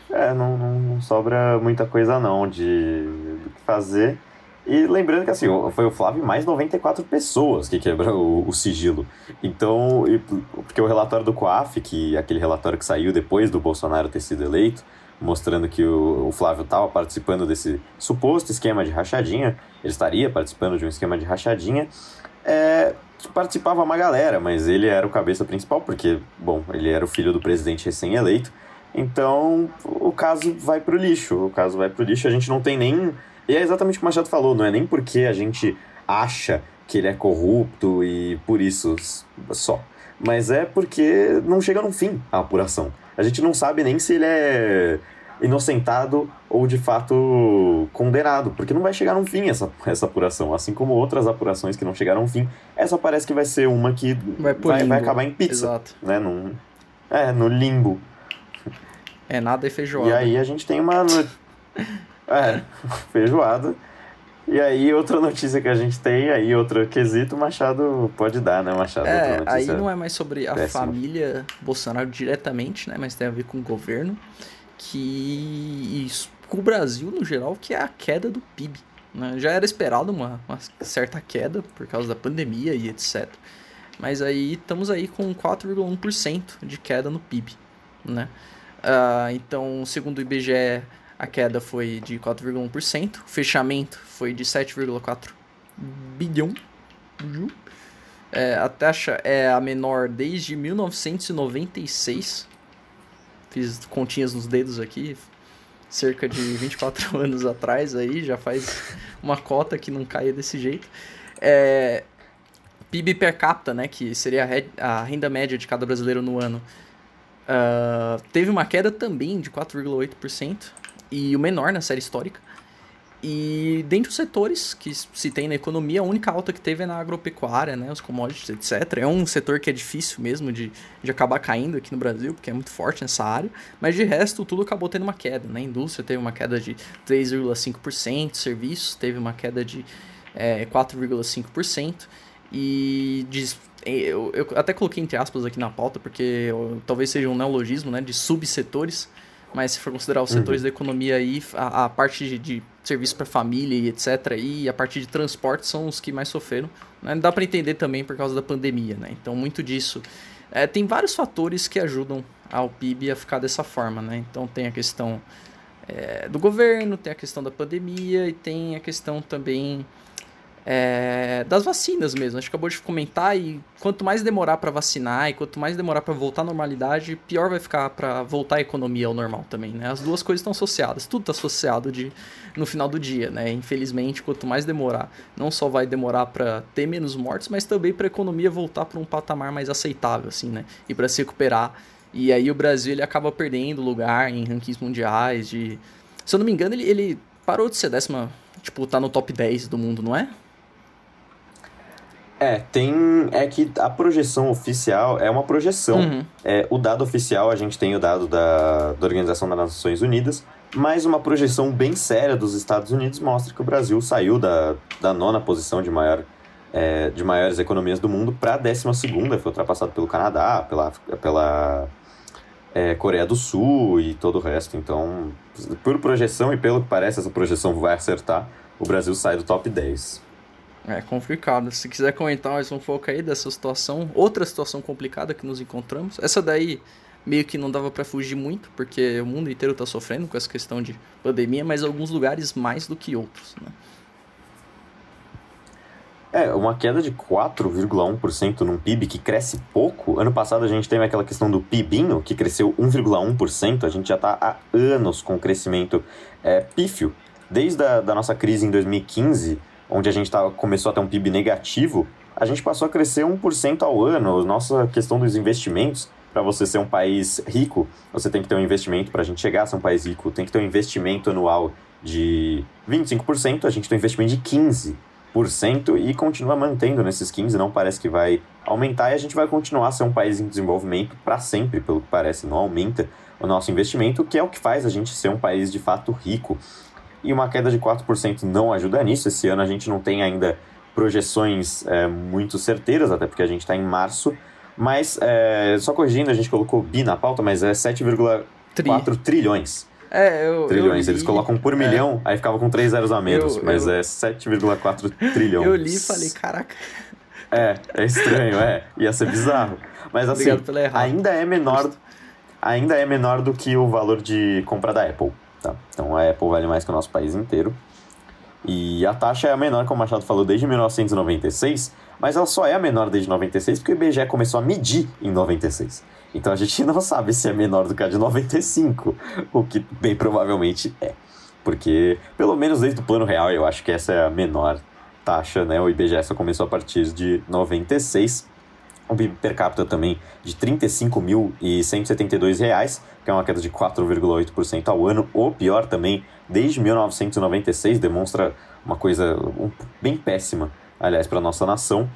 É, não, não, não sobra muita coisa não de do que fazer. E lembrando que assim, foi o Flávio mais 94 pessoas que quebrou o, o sigilo. Então, e, porque o relatório do COAF, que aquele relatório que saiu depois do Bolsonaro ter sido eleito, mostrando que o, o Flávio estava participando desse suposto esquema de rachadinha, ele estaria participando de um esquema de rachadinha, é, participava uma galera, mas ele era o cabeça principal, porque, bom, ele era o filho do presidente recém-eleito. Então, o caso vai pro lixo. O caso vai pro lixo. A gente não tem nem e é exatamente o que o Machado falou, não é nem porque a gente acha que ele é corrupto e por isso só. Mas é porque não chega no fim a apuração. A gente não sabe nem se ele é inocentado ou de fato condenado, porque não vai chegar no fim essa, essa apuração. Assim como outras apurações que não chegaram ao fim, essa parece que vai ser uma que vai, vai, vai acabar em pizza. Exato. Né? Num, é, no limbo. É nada e feijoada. E aí a gente tem uma. [LAUGHS] É, feijoada. E aí, outra notícia que a gente tem, aí outro quesito, Machado pode dar, né, Machado? É, aí não é mais sobre a família Bolsonaro diretamente, né, mas tem a ver com o governo, que com o Brasil no geral, que é a queda do PIB. Né? Já era esperado uma, uma certa queda por causa da pandemia e etc. Mas aí estamos aí com 4,1% de queda no PIB, né? Uh, então, segundo o IBGE, a queda foi de 4,1%, o fechamento foi de 7,4 bilhão. É, a taxa é a menor desde 1996. Fiz continhas nos dedos aqui, cerca de 24 [LAUGHS] anos atrás aí, já faz uma cota que não caia desse jeito. É, PIB per capita, né, que seria a renda média de cada brasileiro no ano, uh, teve uma queda também de 4,8% e o menor na série histórica. E dentre os setores que se tem na economia, a única alta que teve é na agropecuária, né, os commodities, etc. É um setor que é difícil mesmo de, de acabar caindo aqui no Brasil, porque é muito forte nessa área, mas de resto tudo acabou tendo uma queda. Né? A indústria teve uma queda de 3,5%, serviços teve uma queda de é, 4,5%, e de, eu, eu até coloquei entre aspas aqui na pauta, porque eu, talvez seja um neologismo né, de subsetores mas se for considerar os setores uhum. da economia aí, a, a parte de, de, serviço para família e etc. E a partir de transporte são os que mais sofreram. Né? Dá para entender também por causa da pandemia, né? Então, muito disso. É, tem vários fatores que ajudam ao PIB a ficar dessa forma, né? Então, tem a questão é, do governo, tem a questão da pandemia e tem a questão também é, das vacinas mesmo. A gente acabou de comentar e quanto mais demorar para vacinar e quanto mais demorar para voltar à normalidade, pior vai ficar para voltar a economia ao normal também, né? As duas coisas estão associadas, tudo está associado de, no final do dia, né? Infelizmente, quanto mais demorar, não só vai demorar para ter menos mortes, mas também para a economia voltar para um patamar mais aceitável, assim, né? E para se recuperar. E aí o Brasil ele acaba perdendo lugar em rankings mundiais de... Se eu não me engano, ele, ele parou de ser décima... Tipo, tá no top 10 do mundo, não é? É, tem. É que a projeção oficial é uma projeção. Uhum. É, o dado oficial, a gente tem o dado da, da Organização das Nações Unidas, mas uma projeção bem séria dos Estados Unidos mostra que o Brasil saiu da, da nona posição de, maior, é, de maiores economias do mundo para a décima segunda, foi ultrapassado pelo Canadá, pela, pela é, Coreia do Sul e todo o resto. Então, por projeção e pelo que parece, essa projeção vai acertar, o Brasil sai do top 10. É complicado. Se quiser comentar mais um pouco aí dessa situação, outra situação complicada que nos encontramos. Essa daí meio que não dava para fugir muito, porque o mundo inteiro está sofrendo com essa questão de pandemia, mas alguns lugares mais do que outros, né? É, uma queda de 4,1% num PIB que cresce pouco. Ano passado a gente teve aquela questão do PIBinho, que cresceu 1,1%. A gente já está há anos com crescimento é, pífio. Desde a da nossa crise em 2015, onde a gente tava, começou a ter um PIB negativo, a gente passou a crescer 1% ao ano. Nossa questão dos investimentos, para você ser um país rico, você tem que ter um investimento, para a gente chegar a ser um país rico, tem que ter um investimento anual de 25%, a gente tem um investimento de 15% e continua mantendo nesses 15%, não parece que vai aumentar e a gente vai continuar a ser um país em desenvolvimento para sempre, pelo que parece, não aumenta o nosso investimento, que é o que faz a gente ser um país de fato rico e uma queda de 4% não ajuda nisso. Esse ano a gente não tem ainda projeções é, muito certeiras, até porque a gente está em março. Mas, é, só corrigindo, a gente colocou bi na pauta, mas é 7,4 Tri. trilhões. É, eu. Trilhões. Eu Eles colocam por milhão, é. aí ficava com 3 zeros a menos, eu, mas é 7,4 trilhões. Eu li e falei, caraca. É, é estranho, é. Ia ser bizarro. Mas assim, ainda é menor. Ainda é menor do que o valor de compra da Apple. Tá? Então a Apple vale mais que o nosso país inteiro. E a taxa é a menor, como o Machado falou, desde 1996, mas ela só é a menor desde 96 porque o IBGE começou a medir em 96. Então a gente [LAUGHS] não sabe se é menor do que a de 95, o que bem provavelmente é. Porque, pelo menos desde o plano real, eu acho que essa é a menor taxa, né? O IBGE só começou a partir de 96 um PIB per capita também de R$ 35.172, que é uma queda de 4,8% ao ano. O pior também, desde 1996, demonstra uma coisa bem péssima, aliás, para a nossa nação.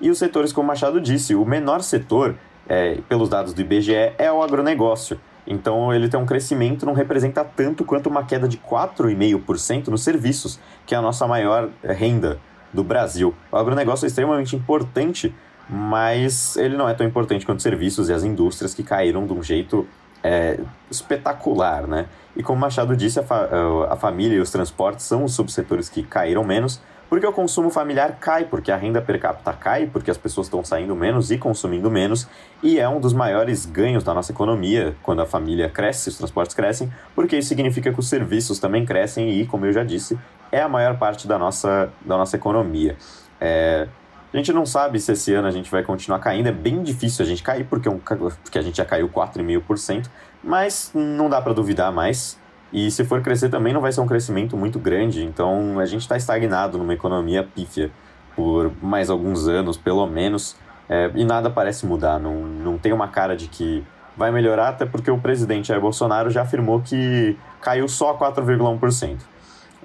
E os setores, como o Machado disse, o menor setor, é, pelos dados do IBGE, é o agronegócio. Então, ele tem um crescimento, não representa tanto quanto uma queda de 4,5% nos serviços, que é a nossa maior renda do Brasil. O agronegócio é extremamente importante mas ele não é tão importante quanto os serviços e as indústrias que caíram de um jeito é, espetacular, né? E como Machado disse, a, fa a família e os transportes são os subsetores que caíram menos, porque o consumo familiar cai, porque a renda per capita cai, porque as pessoas estão saindo menos e consumindo menos, e é um dos maiores ganhos da nossa economia quando a família cresce, os transportes crescem, porque isso significa que os serviços também crescem e, como eu já disse, é a maior parte da nossa, da nossa economia. É, a gente não sabe se esse ano a gente vai continuar caindo. É bem difícil a gente cair, porque, um, porque a gente já caiu 4,5%, mas não dá para duvidar mais. E se for crescer também não vai ser um crescimento muito grande. Então a gente está estagnado numa economia pífia por mais alguns anos, pelo menos. É, e nada parece mudar. Não, não tem uma cara de que vai melhorar, até porque o presidente Jair Bolsonaro já afirmou que caiu só 4,1%.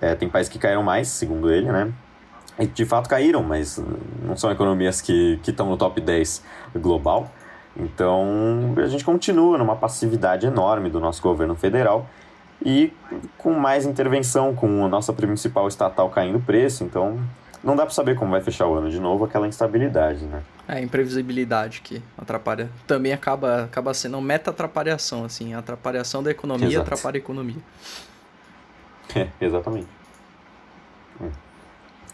É, tem países que caíram mais, segundo ele, né? E de fato caíram, mas não são economias que estão no top 10 global. Então a gente continua numa passividade enorme do nosso governo federal e com mais intervenção, com a nossa principal estatal caindo o preço. Então não dá para saber como vai fechar o ano de novo, aquela instabilidade, né? É, a imprevisibilidade que atrapalha. Também acaba, acaba sendo uma meta-atrapalhação, assim. A atrapalhação da economia Exato. atrapalha a economia. É, [LAUGHS] exatamente.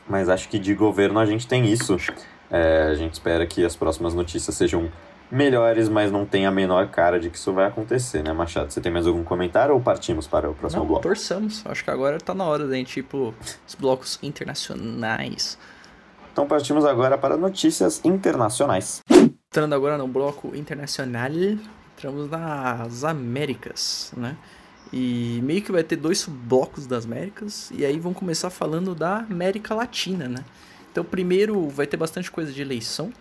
Mas acho que de governo a gente tem isso. É, a gente espera que as próximas notícias sejam melhores, mas não tem a menor cara de que isso vai acontecer, né, Machado? Você tem mais algum comentário ou partimos para o próximo não, bloco? Torçamos. Acho que agora tá na hora da gente ir tipo os blocos internacionais. Então partimos agora para notícias internacionais. Entrando agora no bloco internacional, entramos nas Américas, né? E meio que vai ter dois blocos das Américas, e aí vão começar falando da América Latina, né? Então, primeiro vai ter bastante coisa de eleição,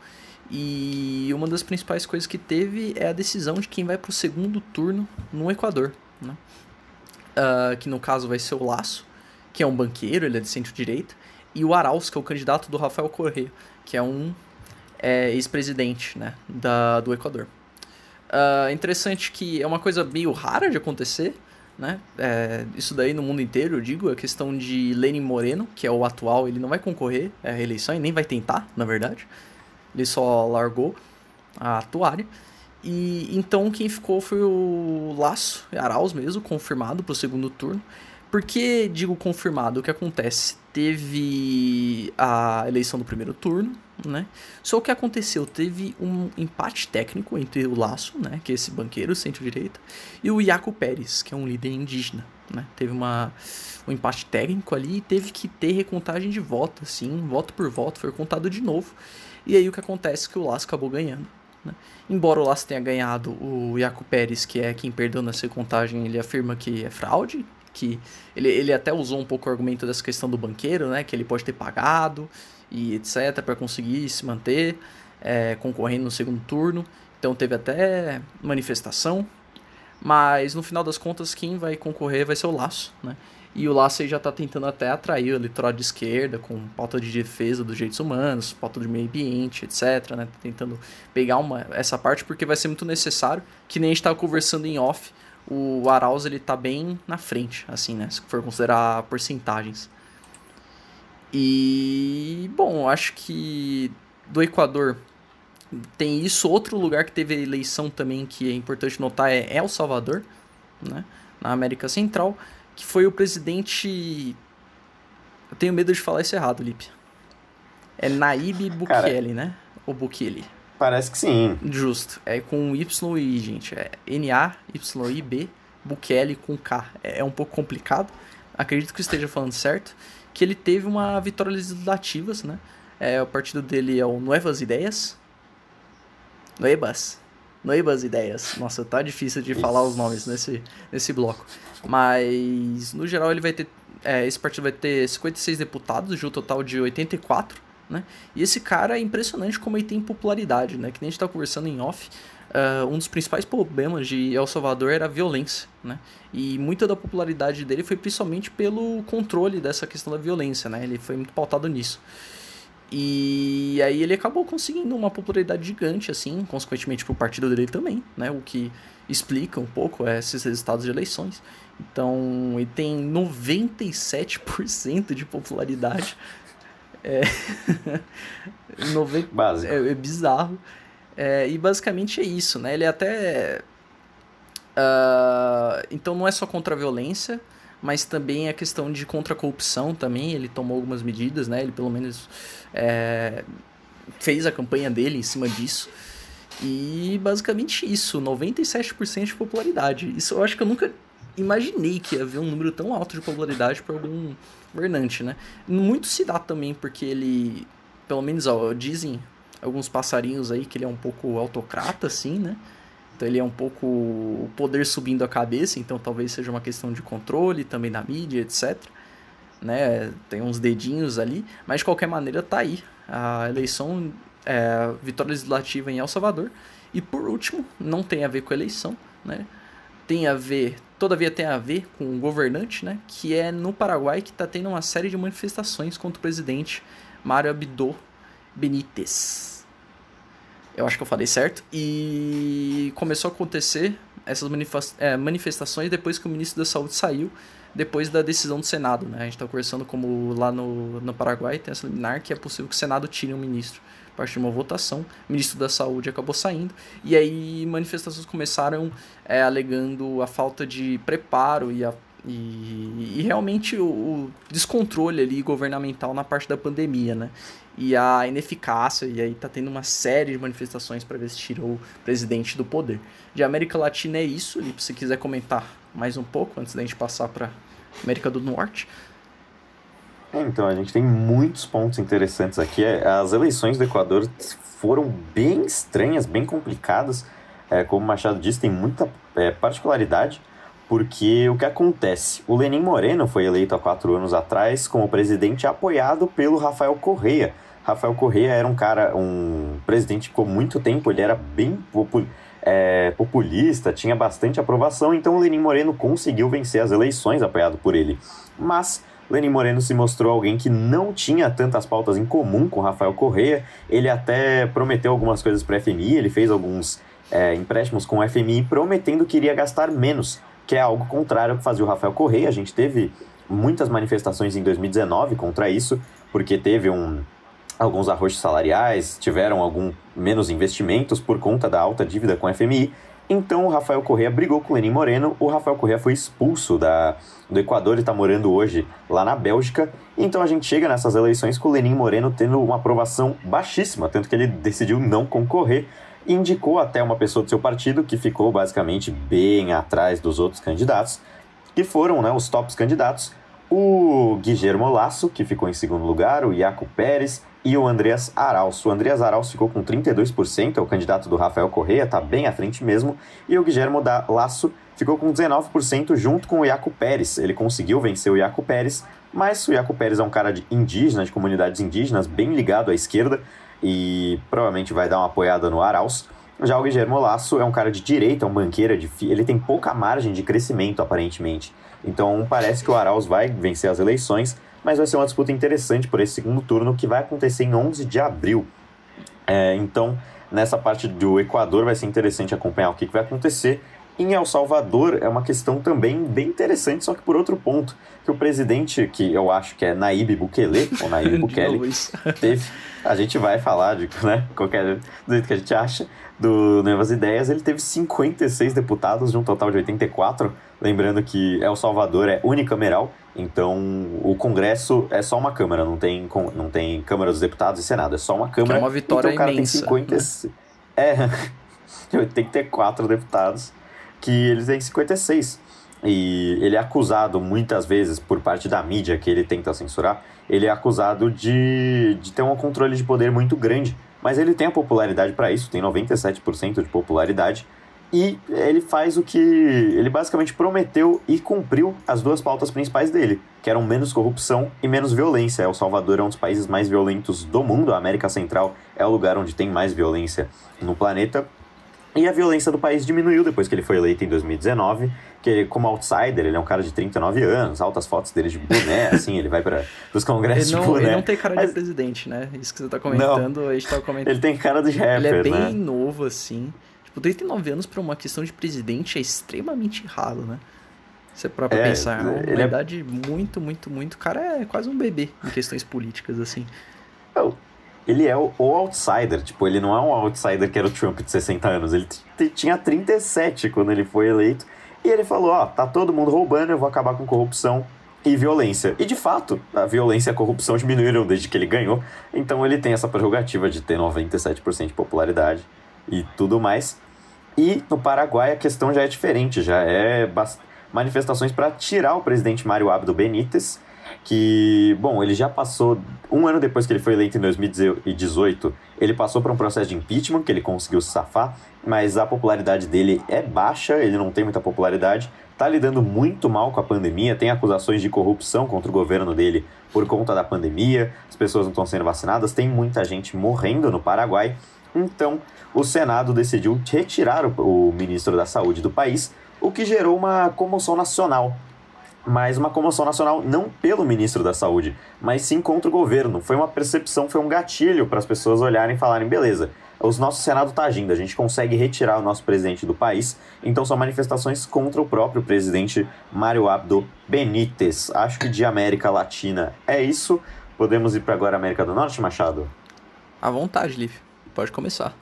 e uma das principais coisas que teve é a decisão de quem vai para o segundo turno no Equador, né? Uh, que no caso vai ser o Laço, que é um banqueiro, ele é de centro-direita, e o Arauz, que é o candidato do Rafael Correa, que é um é, ex-presidente né, da, do Equador. Uh, interessante que é uma coisa meio rara de acontecer, né? É, isso daí no mundo inteiro, eu digo, a questão de Lenin Moreno, que é o atual, ele não vai concorrer à reeleição e nem vai tentar, na verdade. Ele só largou a toalha. E então quem ficou foi o Laço, Arauz mesmo, confirmado para o segundo turno. Por que digo confirmado? O que acontece? Teve a eleição do primeiro turno, né? Só o que aconteceu? Teve um empate técnico entre o Laço, né? Que é esse banqueiro centro-direita, e o Iaco Pérez, que é um líder indígena, né? Teve uma, um empate técnico ali e teve que ter recontagem de voto, assim, voto por voto, foi contado de novo. E aí o que acontece é que o Laço acabou ganhando. Né? Embora o Laço tenha ganhado, o Iaco Pérez, que é quem perdeu nessa contagem, ele afirma que é fraude, que ele, ele até usou um pouco o argumento dessa questão do banqueiro, né, que ele pode ter pagado e etc para conseguir se manter é, concorrendo no segundo turno. Então teve até manifestação, mas no final das contas quem vai concorrer vai ser o Laço, né? E o Laço já está tentando até atrair o eleitorado de esquerda com pauta de defesa dos direitos humanos, pauta do meio ambiente, etc, né? Tá tentando pegar uma, essa parte porque vai ser muito necessário, que nem a gente estava conversando em off, o Arauz ele tá bem na frente, assim, né? Se for considerar porcentagens. E, bom, acho que do Equador tem isso. Outro lugar que teve eleição também que é importante notar é El Salvador, né? Na América Central, que foi o presidente. Eu tenho medo de falar isso errado, Lipe. É Naib Bukele, Cara, né? Ou Bukele? Parece que sim. Justo. É com Y e gente. É N-A-Y-I-B, Bukele com K. É, é um pouco complicado. Acredito que esteja falando certo. Que ele teve uma vitória legislativa, né? É, o partido dele é o Nuevas Ideias. Nuevas. Nuevas Ideias. Nossa, tá difícil de Isso. falar os nomes nesse, nesse bloco. Mas, no geral, ele vai ter. É, esse partido vai ter 56 deputados, de um total de 84 né? E esse cara é impressionante como ele tem popularidade, né? Que nem a gente tá conversando em off. Uh, um dos principais problemas de El Salvador era a violência, né? E muita da popularidade dele foi principalmente pelo controle dessa questão da violência, né? Ele foi muito pautado nisso. E aí ele acabou conseguindo uma popularidade gigante, assim, consequentemente pro partido dele também, né? O que explica um pouco esses resultados de eleições. Então, ele tem 97% de popularidade é, [LAUGHS] 90... Básico. É, é bizarro. É, e basicamente é isso, né? Ele é até. Uh, então não é só contra a violência, mas também a questão de contra a corrupção também. Ele tomou algumas medidas, né? Ele pelo menos é, fez a campanha dele em cima disso. E basicamente isso, 97% de popularidade. Isso eu acho que eu nunca imaginei que ia haver um número tão alto de popularidade para algum governante, né? Muito se dá também porque ele, pelo menos ó, dizem alguns passarinhos aí que ele é um pouco autocrata, assim, né? Então ele é um pouco o poder subindo a cabeça, então talvez seja uma questão de controle também da mídia, etc. Né? Tem uns dedinhos ali, mas de qualquer maneira tá aí a eleição, é, vitória legislativa em El Salvador. E por último, não tem a ver com a eleição, né? Tem a ver todavia tem a ver com o governante, né? Que é no Paraguai que está tendo uma série de manifestações contra o presidente Mário Abdo Benítez. Eu acho que eu falei certo. E começou a acontecer essas é, manifestações depois que o ministro da Saúde saiu, depois da decisão do Senado. Né? A gente está conversando como lá no, no Paraguai tem essa liminar que é possível que o Senado tire um ministro partir de uma votação. O ministro da Saúde acabou saindo. E aí manifestações começaram é, alegando a falta de preparo e a E, e realmente o, o, descontrole ali governamental na parte da pandemia, né? E a ineficácia, e aí tá tendo uma série de manifestações para ver se tirou o presidente do poder. De América Latina é isso, e se quiser comentar mais um pouco antes da gente passar para América do Norte. É, então, a gente tem muitos pontos interessantes aqui. É, as eleições do Equador foram bem estranhas, bem complicadas. É, como o Machado disse, tem muita é, particularidade. Porque o que acontece? O Lenin Moreno foi eleito há quatro anos atrás como presidente apoiado pelo Rafael Correia. Rafael Correia era um cara, um presidente por muito tempo, ele era bem popul é, populista, tinha bastante aprovação, então o Lenin Moreno conseguiu vencer as eleições apoiado por ele. Mas Lenin Moreno se mostrou alguém que não tinha tantas pautas em comum com Rafael Correia. Ele até prometeu algumas coisas para a FMI, ele fez alguns é, empréstimos com o FMI prometendo que iria gastar menos que é algo contrário ao que fazia o Rafael Correia. A gente teve muitas manifestações em 2019 contra isso, porque teve um, alguns arroxos salariais, tiveram algum menos investimentos por conta da alta dívida com a FMI. Então o Rafael Correa brigou com o Lenin Moreno. O Rafael Correa foi expulso da, do Equador e está morando hoje lá na Bélgica. Então a gente chega nessas eleições com o Lenin Moreno tendo uma aprovação baixíssima, tanto que ele decidiu não concorrer indicou até uma pessoa do seu partido que ficou basicamente bem atrás dos outros candidatos, que foram né, os tops candidatos, o Guilherme Lasso, que ficou em segundo lugar, o Iaco Pérez e o Andreas Arauz. O Andreas Arauz ficou com 32%, é o candidato do Rafael Correia, está bem à frente mesmo, e o Guilherme Lasso ficou com 19% junto com o Iaco Pérez. Ele conseguiu vencer o Iaco Pérez, mas o Iaco Pérez é um cara de indígena, de comunidades indígenas, bem ligado à esquerda, e provavelmente vai dar uma apoiada no Arauz. Já o Guilherme Lasso é um cara de direita, é um banqueiro, é ele tem pouca margem de crescimento, aparentemente. Então parece que o Arauz vai vencer as eleições, mas vai ser uma disputa interessante por esse segundo turno que vai acontecer em 11 de abril. É, então, nessa parte do Equador vai ser interessante acompanhar o que, que vai acontecer. Em El Salvador é uma questão também bem interessante, só que por outro ponto, que o presidente, que eu acho que é Naíbe Bukele, ou [LAUGHS] Naíbe Bukele, [LAUGHS] teve, a gente vai falar de né, qualquer do jeito que a gente acha, do Novas Ideias, ele teve 56 deputados de um total de 84, lembrando que El Salvador é unicameral, então o Congresso é só uma Câmara, não tem, não tem Câmara dos Deputados e Senado, é só uma Câmara. Que é uma vitória então, o cara imensa. Tem 50, né? É, [LAUGHS] 84 deputados que eles têm 56. E ele é acusado muitas vezes por parte da mídia que ele tenta censurar, ele é acusado de, de ter um controle de poder muito grande. Mas ele tem a popularidade para isso, tem 97% de popularidade. E ele faz o que ele basicamente prometeu e cumpriu as duas pautas principais dele, que eram menos corrupção e menos violência. El Salvador é um dos países mais violentos do mundo, a América Central é o lugar onde tem mais violência no planeta. E a violência do país diminuiu depois que ele foi eleito em 2019, que como outsider, ele é um cara de 39 anos, altas fotos dele de boné, [LAUGHS] assim, ele vai para os congressos ele não, de boné. Ele não tem cara Mas... de presidente, né? Isso que você tá comentando, não, a gente tava comentando. Ele tem cara de rapper, Ele é bem né? novo, assim. Tipo, 39 anos para uma questão de presidente é extremamente raro, né? Você próprio é, pensar, é uma idade é... muito, muito, muito... O cara é quase um bebê em questões políticas, assim. É, ele é o, o, outsider. Tipo, ele não é um outsider que era o Trump de 60 anos. Ele tinha 37 quando ele foi eleito. E ele falou: Ó, oh, tá todo mundo roubando, eu vou acabar com corrupção e violência. E de fato, a violência e a corrupção [LAUGHS] diminuíram desde que ele ganhou. Então ele tem essa prerrogativa de ter 97% de popularidade e tudo mais. E no Paraguai a questão já é diferente, já é manifestações para tirar o presidente Mário Abdo Benítez que, bom, ele já passou, um ano depois que ele foi eleito em 2018, ele passou por um processo de impeachment, que ele conseguiu se safar, mas a popularidade dele é baixa, ele não tem muita popularidade, tá lidando muito mal com a pandemia, tem acusações de corrupção contra o governo dele por conta da pandemia, as pessoas não estão sendo vacinadas, tem muita gente morrendo no Paraguai, então o Senado decidiu retirar o, o ministro da Saúde do país, o que gerou uma comoção nacional mas uma comoção nacional não pelo ministro da Saúde, mas sim contra o governo. Foi uma percepção, foi um gatilho para as pessoas olharem e falarem: beleza, o nosso Senado está agindo, a gente consegue retirar o nosso presidente do país. Então são manifestações contra o próprio presidente Mário Abdo Benítez. Acho que de América Latina é isso. Podemos ir para agora América do Norte, Machado? À vontade, Liv. Pode começar.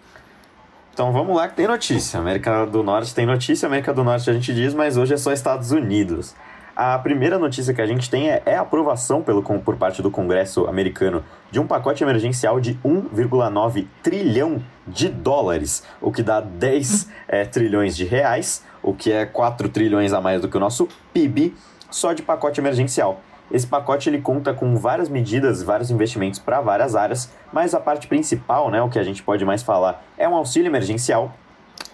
Então vamos lá que tem notícia. América do Norte tem notícia, América do Norte a gente diz, mas hoje é só Estados Unidos. A primeira notícia que a gente tem é, é aprovação pelo, por parte do Congresso americano de um pacote emergencial de 1,9 trilhão de dólares, o que dá 10 é, trilhões de reais, o que é 4 trilhões a mais do que o nosso PIB, só de pacote emergencial. Esse pacote ele conta com várias medidas, vários investimentos para várias áreas, mas a parte principal, né, o que a gente pode mais falar, é um auxílio emergencial.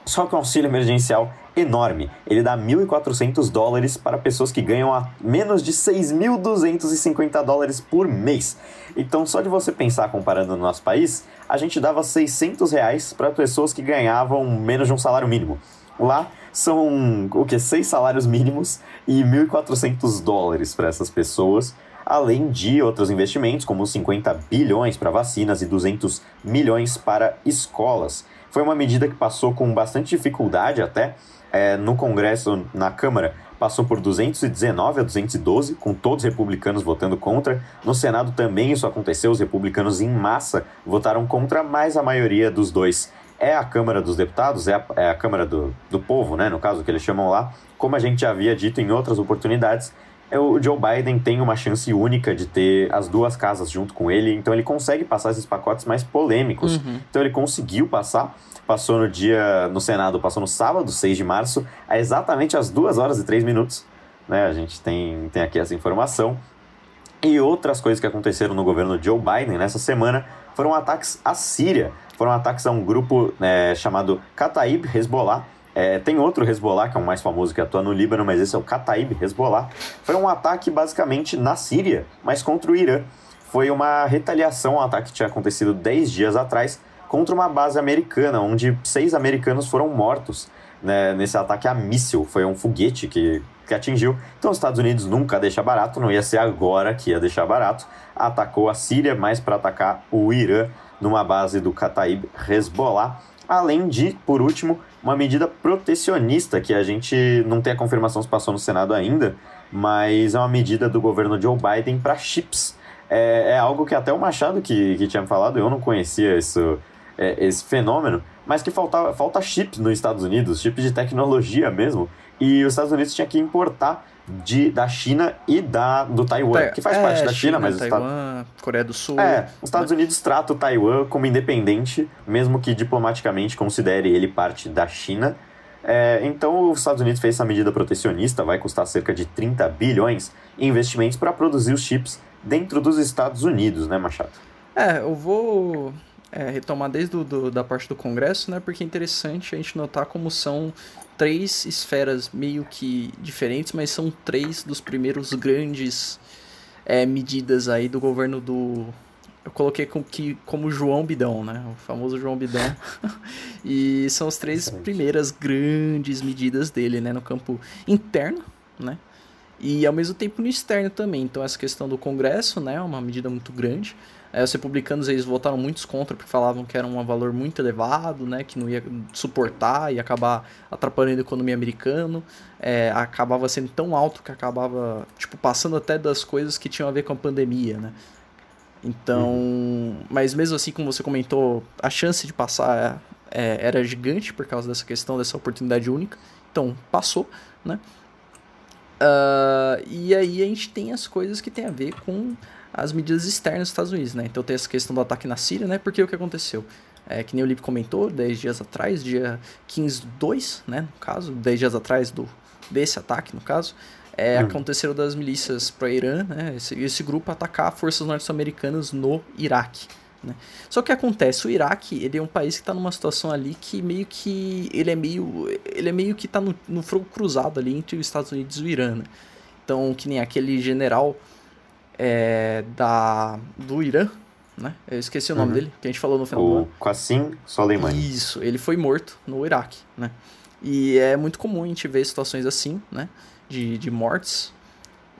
Só que um auxílio emergencial enorme. Ele dá 1.400 dólares para pessoas que ganham a menos de 6.250 dólares por mês. Então, só de você pensar comparando no nosso país, a gente dava 600 reais para pessoas que ganhavam menos de um salário mínimo. Lá são o que? Seis salários mínimos e 1.400 dólares para essas pessoas, além de outros investimentos, como 50 bilhões para vacinas e 200 milhões para escolas. Foi uma medida que passou com bastante dificuldade até é, no Congresso, na Câmara, passou por 219 a 212, com todos os republicanos votando contra. No Senado também isso aconteceu, os republicanos em massa votaram contra, mas a maioria dos dois é a Câmara dos Deputados, é a, é a Câmara do, do Povo, né, no caso que eles chamam lá. Como a gente já havia dito em outras oportunidades, é o Joe Biden tem uma chance única de ter as duas casas junto com ele, então ele consegue passar esses pacotes mais polêmicos. Uhum. Então ele conseguiu passar, passou no dia, no Senado, passou no sábado, 6 de março, a exatamente às 2 horas e 3 minutos. Né? A gente tem, tem aqui essa informação. E outras coisas que aconteceram no governo Joe Biden nessa semana foram ataques à Síria foram ataques a um grupo é, chamado Kataib Hezbollah. É, tem outro Hezbollah, que é o mais famoso que atua no Líbano, mas esse é o Kataib Hezbollah. Foi um ataque basicamente na Síria, mas contra o Irã. Foi uma retaliação, um ataque que tinha acontecido 10 dias atrás contra uma base americana, onde seis americanos foram mortos né, nesse ataque a míssil. Foi um foguete que, que atingiu. Então os Estados Unidos nunca deixa barato, não ia ser agora que ia deixar barato. Atacou a Síria, mais para atacar o Irã numa base do Kataib Hezbollah, além de, por último, uma medida protecionista que a gente não tem a confirmação se passou no Senado ainda, mas é uma medida do governo Joe Biden para chips. É, é, algo que até o Machado que, que tinha falado, eu não conhecia isso, é, esse fenômeno, mas que falta, falta chips nos Estados Unidos, chips de tecnologia mesmo, e os Estados Unidos tinha que importar de, da China e da, do Taiwan, que faz é, parte da China, China mas... Taiwan, Coreia do Sul... É, os Estados né? Unidos tratam o Taiwan como independente, mesmo que diplomaticamente considere ele parte da China. É, então, os Estados Unidos fez essa medida protecionista, vai custar cerca de 30 bilhões em investimentos para produzir os chips dentro dos Estados Unidos, né, Machado? É, eu vou é, retomar desde do, do, da parte do Congresso, né, porque é interessante a gente notar como são três esferas meio que diferentes, mas são três dos primeiros grandes é, medidas aí do governo do. Eu coloquei como, que, como João Bidão, né? O famoso João Bidão. [LAUGHS] e são as três primeiras grandes medidas dele, né? No campo interno, né? E ao mesmo tempo no externo também. Então essa questão do Congresso, né? É uma medida muito grande. É, os republicanos eles votaram muitos contra porque falavam que era um valor muito elevado, né, que não ia suportar e acabar atrapalhando a economia americana. É, acabava sendo tão alto que acabava tipo passando até das coisas que tinham a ver com a pandemia, né? Então, uhum. mas mesmo assim, como você comentou, a chance de passar é, era gigante por causa dessa questão dessa oportunidade única. Então passou, né? Uh, e aí a gente tem as coisas que tem a ver com as medidas externas dos Estados Unidos, né? Então tem essa questão do ataque na Síria, né? Porque o que aconteceu? É, que nem o Lipe comentou, 10 dias atrás, dia 15 2, né? No caso, 10 dias atrás do, desse ataque, no caso, é, hum. aconteceram das milícias pró-Irã, né? Esse, esse grupo atacar forças norte-americanas no Iraque. Né? Só que acontece, o Iraque ele é um país que está numa situação ali que meio que ele é meio ele é meio que está no, no fogo cruzado ali entre os Estados Unidos e o Irã. Né? Então que nem aquele general é, da, do Irã, né? Eu esqueci o nome uhum. dele, que a gente falou no final o do ano. Qassim Soleimani. Isso, ele foi morto no Iraque, né? E é muito comum a gente ver situações assim, né? De, de mortes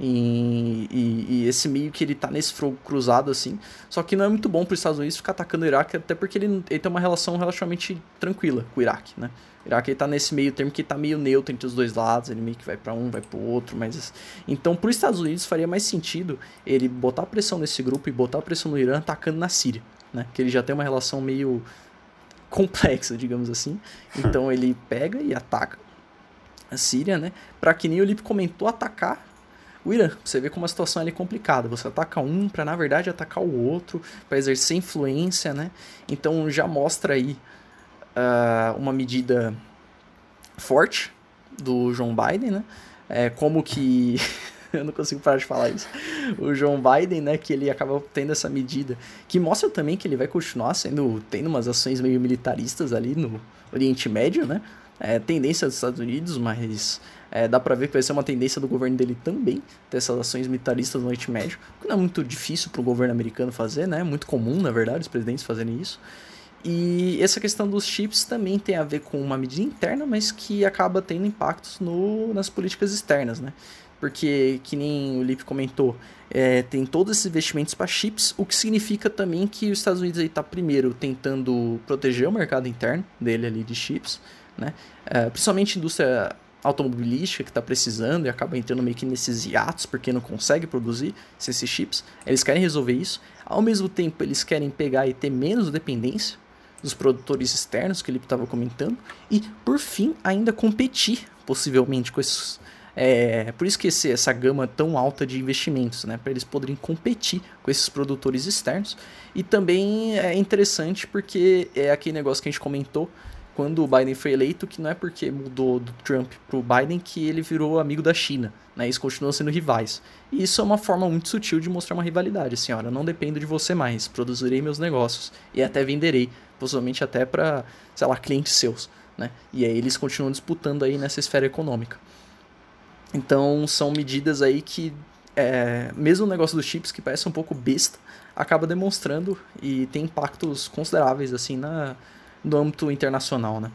e, e, e, esse meio que ele tá nesse fogo cruzado, assim. Só que não é muito bom para os Estados Unidos ficar atacando o Iraque, até porque ele, ele tem uma relação relativamente tranquila com o Iraque, né? O Iraque ele tá nesse meio termo que tá meio neutro entre os dois lados, ele meio que vai para um, vai para o outro, mas então para os Estados Unidos faria mais sentido ele botar pressão nesse grupo e botar pressão no Irã atacando na Síria, né? Que ele já tem uma relação meio complexa, [LAUGHS] digamos assim. Então ele pega e ataca a Síria, né? Para que nem o Lipe comentou atacar o Irã. Você vê como a situação é complicada. Você ataca um para na verdade atacar o outro, para exercer influência, né? Então já mostra aí uh, uma medida forte do Joe Biden, né? É, como que [LAUGHS] eu não consigo parar de falar isso. O Joe Biden, né, que ele acaba tendo essa medida, que mostra também que ele vai continuar sendo tendo umas ações meio militaristas ali no Oriente Médio, né? É tendência dos Estados Unidos, mas é, dá pra ver que vai ser uma tendência do governo dele também, ter essas ações militaristas no Oriente Médio, que não é muito difícil para o governo americano fazer, né? É muito comum, na verdade, os presidentes fazerem isso. E essa questão dos chips também tem a ver com uma medida interna, mas que acaba tendo impactos no, nas políticas externas, né? Porque, que nem o Lipe comentou, é, tem todos esses investimentos para chips, o que significa também que os Estados Unidos está primeiro tentando proteger o mercado interno dele ali de chips, né? É, principalmente indústria automobilística que está precisando e acaba entrando meio que nesses hiatos porque não consegue produzir esses chips. Eles querem resolver isso. Ao mesmo tempo, eles querem pegar e ter menos dependência dos produtores externos que ele estava comentando e, por fim, ainda competir possivelmente com esses. É, por esse, essa gama tão alta de investimentos, né, para eles poderem competir com esses produtores externos. E também é interessante porque é aquele negócio que a gente comentou quando o Biden foi eleito, que não é porque mudou do Trump para o Biden que ele virou amigo da China. Né? Eles continuam sendo rivais. E isso é uma forma muito sutil de mostrar uma rivalidade. Assim, olha, não dependo de você mais, produzirei meus negócios e até venderei possivelmente até para, sei lá, clientes seus, né? E aí eles continuam disputando aí nessa esfera econômica. Então são medidas aí que, é, mesmo o negócio dos chips que parece um pouco besta, acaba demonstrando e tem impactos consideráveis assim na, no âmbito internacional, né?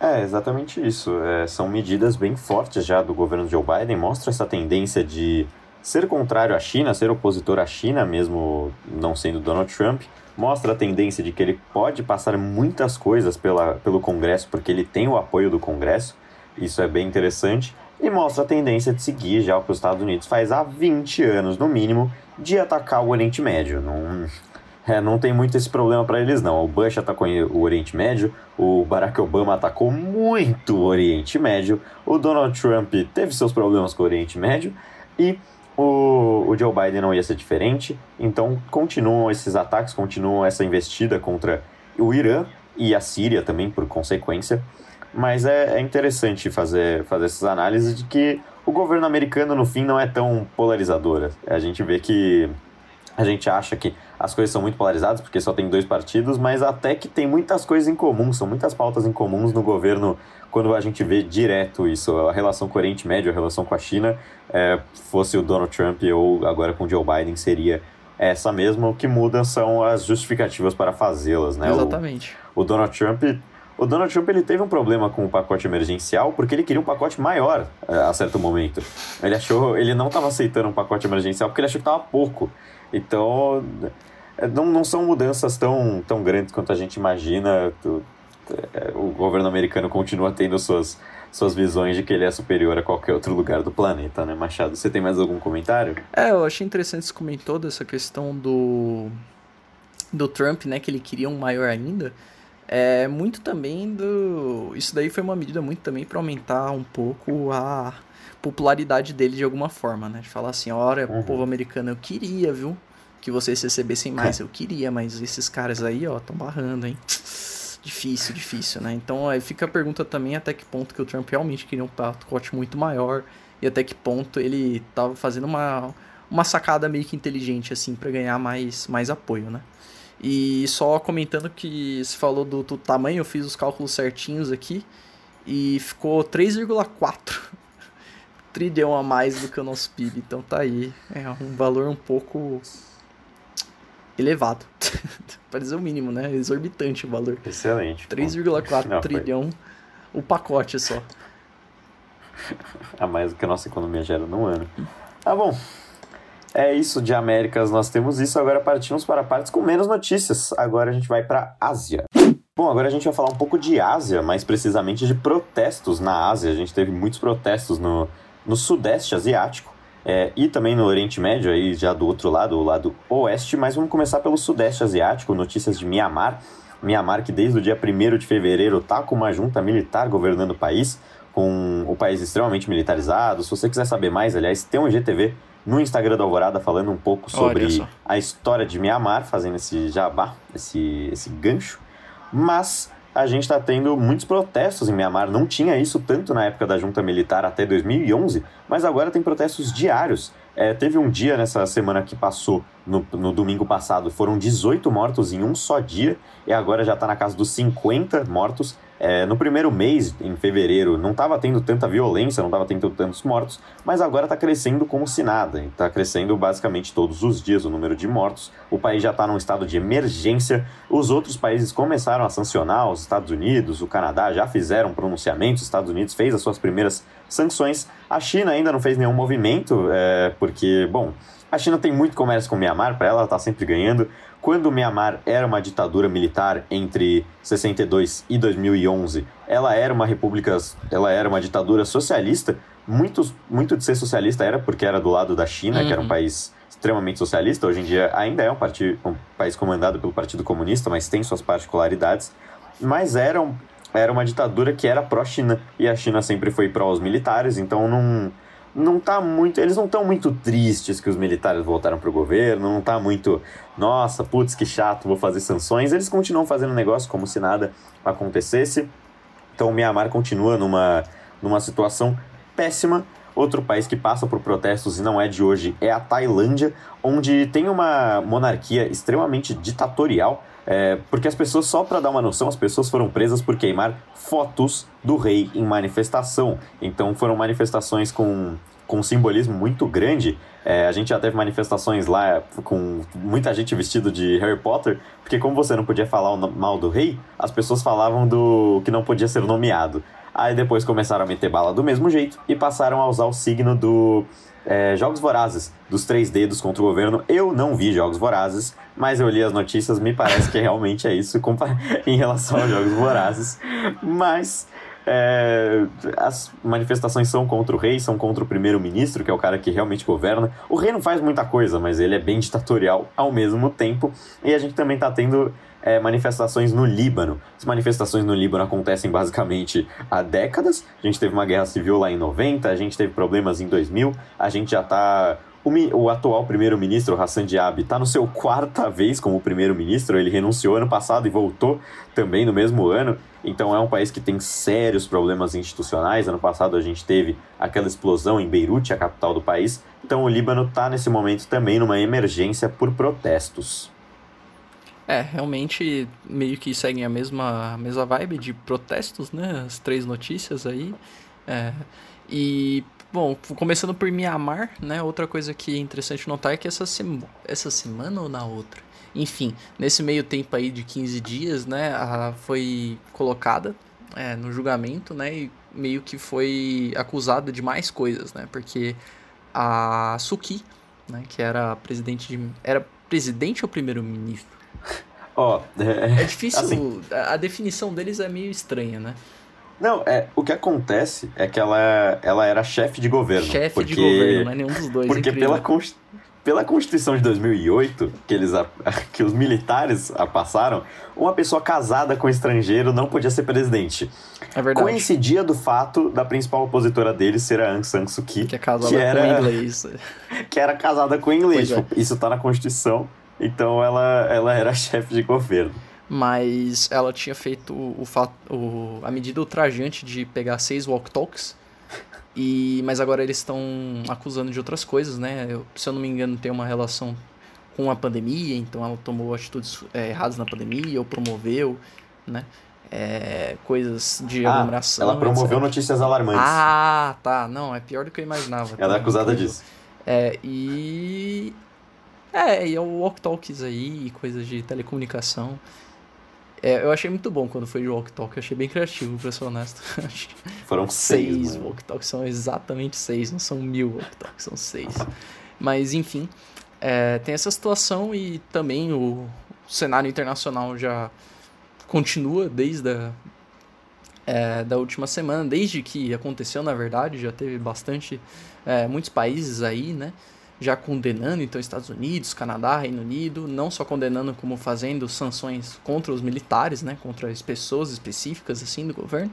É, exatamente isso. É, são medidas bem fortes já do governo Joe Biden, mostra essa tendência de ser contrário à China, ser opositor à China, mesmo não sendo Donald Trump, mostra a tendência de que ele pode passar muitas coisas pela, pelo Congresso, porque ele tem o apoio do Congresso, isso é bem interessante, e mostra a tendência de seguir já o que os Estados Unidos faz há 20 anos, no mínimo, de atacar o Oriente Médio. Não, é, não tem muito esse problema para eles, não. O Bush atacou o Oriente Médio, o Barack Obama atacou muito o Oriente Médio, o Donald Trump teve seus problemas com o Oriente Médio, e o, o Joe Biden não ia ser diferente, então continuam esses ataques, continuam essa investida contra o Irã e a Síria também, por consequência. Mas é, é interessante fazer, fazer essas análises de que o governo americano, no fim, não é tão polarizador. A gente vê que a gente acha que as coisas são muito polarizadas porque só tem dois partidos, mas até que tem muitas coisas em comum, são muitas pautas em comuns no governo quando a gente vê direto isso, a relação com o Oriente Médio, a relação com a China, é, fosse o Donald Trump ou agora com o Joe Biden, seria essa mesma. O que muda são as justificativas para fazê-las, né? Exatamente. O, o, Donald Trump. O Donald Trump ele teve um problema com o pacote emergencial porque ele queria um pacote maior é, a certo momento. Ele achou, ele não estava aceitando um pacote emergencial porque ele achou que estava pouco. Então, não, não são mudanças tão, tão grandes quanto a gente imagina. É, o governo americano continua tendo suas, suas visões de que ele é superior a qualquer outro lugar do planeta, né, Machado? Você tem mais algum comentário? É, eu achei interessante você comentou dessa questão do, do Trump, né, que ele queria um maior ainda. É muito também do. Isso daí foi uma medida muito também para aumentar um pouco a popularidade dele de alguma forma, né? De falar assim, olha, uhum. povo americano, eu queria, viu? Que vocês recebessem mais, eu queria, mas esses caras aí, ó, estão barrando, hein? Difícil, difícil, né? Então aí fica a pergunta também até que ponto que o Trump realmente queria um pacote muito maior e até que ponto ele tava fazendo uma, uma sacada meio que inteligente, assim, para ganhar mais, mais apoio, né? E só comentando que se falou do, do tamanho, eu fiz os cálculos certinhos aqui e ficou 3,4 [LAUGHS] trilhão a mais do que o nosso PIB. Então tá aí, é um valor um pouco elevado. [LAUGHS] para dizer o mínimo, né? Exorbitante o valor. Excelente. 3,4 trilhão foi... o pacote só. A mais do que a nossa economia gera num ano. Ah, bom. É isso de Américas, nós temos isso. Agora partimos para partes com menos notícias. Agora a gente vai para Ásia. Bom, agora a gente vai falar um pouco de Ásia, mais precisamente de protestos na Ásia. A gente teve muitos protestos no, no Sudeste Asiático é, e também no Oriente Médio, aí já do outro lado, o lado oeste, mas vamos começar pelo Sudeste Asiático, notícias de Mianmar. Mianmar que desde o dia 1 de fevereiro está com uma junta militar governando o país, com um país extremamente militarizado. Se você quiser saber mais, aliás, tem um GTV no Instagram da Alvorada falando um pouco sobre a história de Mianmar, fazendo esse jabá, esse, esse gancho. Mas a gente está tendo muitos protestos em Mianmar. Não tinha isso tanto na época da junta militar até 2011, mas agora tem protestos diários. É, teve um dia nessa semana que passou, no, no, domingo passado, foram 18 mortos em um só dia, e agora já está na casa dos 50 mortos. É, no primeiro mês, em fevereiro, não estava tendo tanta violência, não estava tendo tantos mortos, mas agora está crescendo como se nada. Está crescendo basicamente todos os dias o número de mortos. O país já está num estado de emergência. Os outros países começaram a sancionar, os Estados Unidos, o Canadá já fizeram pronunciamentos, os Estados Unidos fez as suas primeiras sanções. A China ainda não fez nenhum movimento, é, porque, bom, a China tem muito comércio com o Myanmar, para ela ela está sempre ganhando. Quando o Myanmar era uma ditadura militar entre 62 e 2011, ela era uma república, ela era uma ditadura socialista. Muito, muito de ser socialista era porque era do lado da China, uhum. que era um uhum. país extremamente socialista. Hoje em dia ainda é um, partido, um país comandado pelo Partido Comunista, mas tem suas particularidades. Mas era, um, era uma ditadura que era pró-China e a China sempre foi pró os militares, então não não tá muito. Eles não estão muito tristes que os militares voltaram pro governo, não tá muito. Nossa, putz, que chato, vou fazer sanções. Eles continuam fazendo negócio como se nada acontecesse. Então o Myanmar continua numa, numa situação péssima. Outro país que passa por protestos e não é de hoje é a Tailândia, onde tem uma monarquia extremamente ditatorial. É, porque as pessoas, só para dar uma noção, as pessoas foram presas por queimar fotos do rei em manifestação. Então foram manifestações com, com um simbolismo muito grande. É, a gente já teve manifestações lá com muita gente vestido de Harry Potter, porque como você não podia falar mal do rei, as pessoas falavam do que não podia ser nomeado. Aí depois começaram a meter bala do mesmo jeito e passaram a usar o signo do é, Jogos Vorazes, dos três dedos contra o governo. Eu não vi Jogos Vorazes, mas eu li as notícias, me parece que realmente é isso [LAUGHS] em relação aos Jogos Vorazes. Mas é, as manifestações são contra o rei, são contra o primeiro-ministro, que é o cara que realmente governa. O rei não faz muita coisa, mas ele é bem ditatorial ao mesmo tempo. E a gente também está tendo é, manifestações no Líbano. As manifestações no Líbano acontecem basicamente há décadas. A gente teve uma guerra civil lá em 90, a gente teve problemas em 2000, a gente já está o, atual primeiro-ministro, Hassan Diab, está no seu quarta vez como primeiro-ministro. Ele renunciou ano passado e voltou também no mesmo ano. Então é um país que tem sérios problemas institucionais. Ano passado a gente teve aquela explosão em Beirute, a capital do país. Então o Líbano está nesse momento também numa emergência por protestos. É, realmente meio que seguem a mesma, a mesma vibe de protestos, né? As três notícias aí. É, e, bom, começando por Mianmar, né? Outra coisa que é interessante notar é que essa, sema, essa semana ou na outra? Enfim, nesse meio tempo aí de 15 dias, né? A, foi colocada é, no julgamento, né? E meio que foi acusada de mais coisas, né? Porque a Suki, né? Que era presidente de, Era presidente ou primeiro-ministro? [LAUGHS] Ó, oh, é, é, difícil. Assim, a definição deles é meio estranha, né? Não, é, o que acontece é que ela, ela era chefe de governo. Chefe porque, de governo, não é nenhum dos dois. Porque pela, pela Constituição de 2008, que, eles, [LAUGHS] que os militares a passaram, uma pessoa casada com estrangeiro não podia ser presidente. É verdade. Coincidia do fato da principal opositora deles ser a Aung San Suu Kyi. Que é casada que era, com inglês. [LAUGHS] Que era casada com inglês. É. Isso tá na Constituição. Então ela, ela era [LAUGHS] chefe de governo. Mas ela tinha feito o, o, a medida ultrajante de pegar seis walk talks. E, mas agora eles estão acusando de outras coisas, né? Eu, se eu não me engano, tem uma relação com a pandemia, então ela tomou atitudes é, erradas na pandemia, ou promoveu, né? É, coisas de ah, aglomeração. Ela promoveu etc. notícias alarmantes. Ah, tá. Não, é pior do que eu imaginava. Ela é acusada disso. É, e é, e é o Walk Talks aí, coisas de telecomunicação. É, eu achei muito bom quando foi de Walk Talk, eu achei bem criativo, pra ser honesto. [LAUGHS] Foram seis. Seis Walk Talks, são exatamente seis, não são mil Walk Talks, são seis. Mas, enfim, é, tem essa situação e também o cenário internacional já continua desde a é, da última semana, desde que aconteceu, na verdade, já teve bastante, é, muitos países aí, né? Já condenando então Estados Unidos, Canadá, Reino Unido, não só condenando como fazendo sanções contra os militares, né, contra as pessoas específicas assim do governo,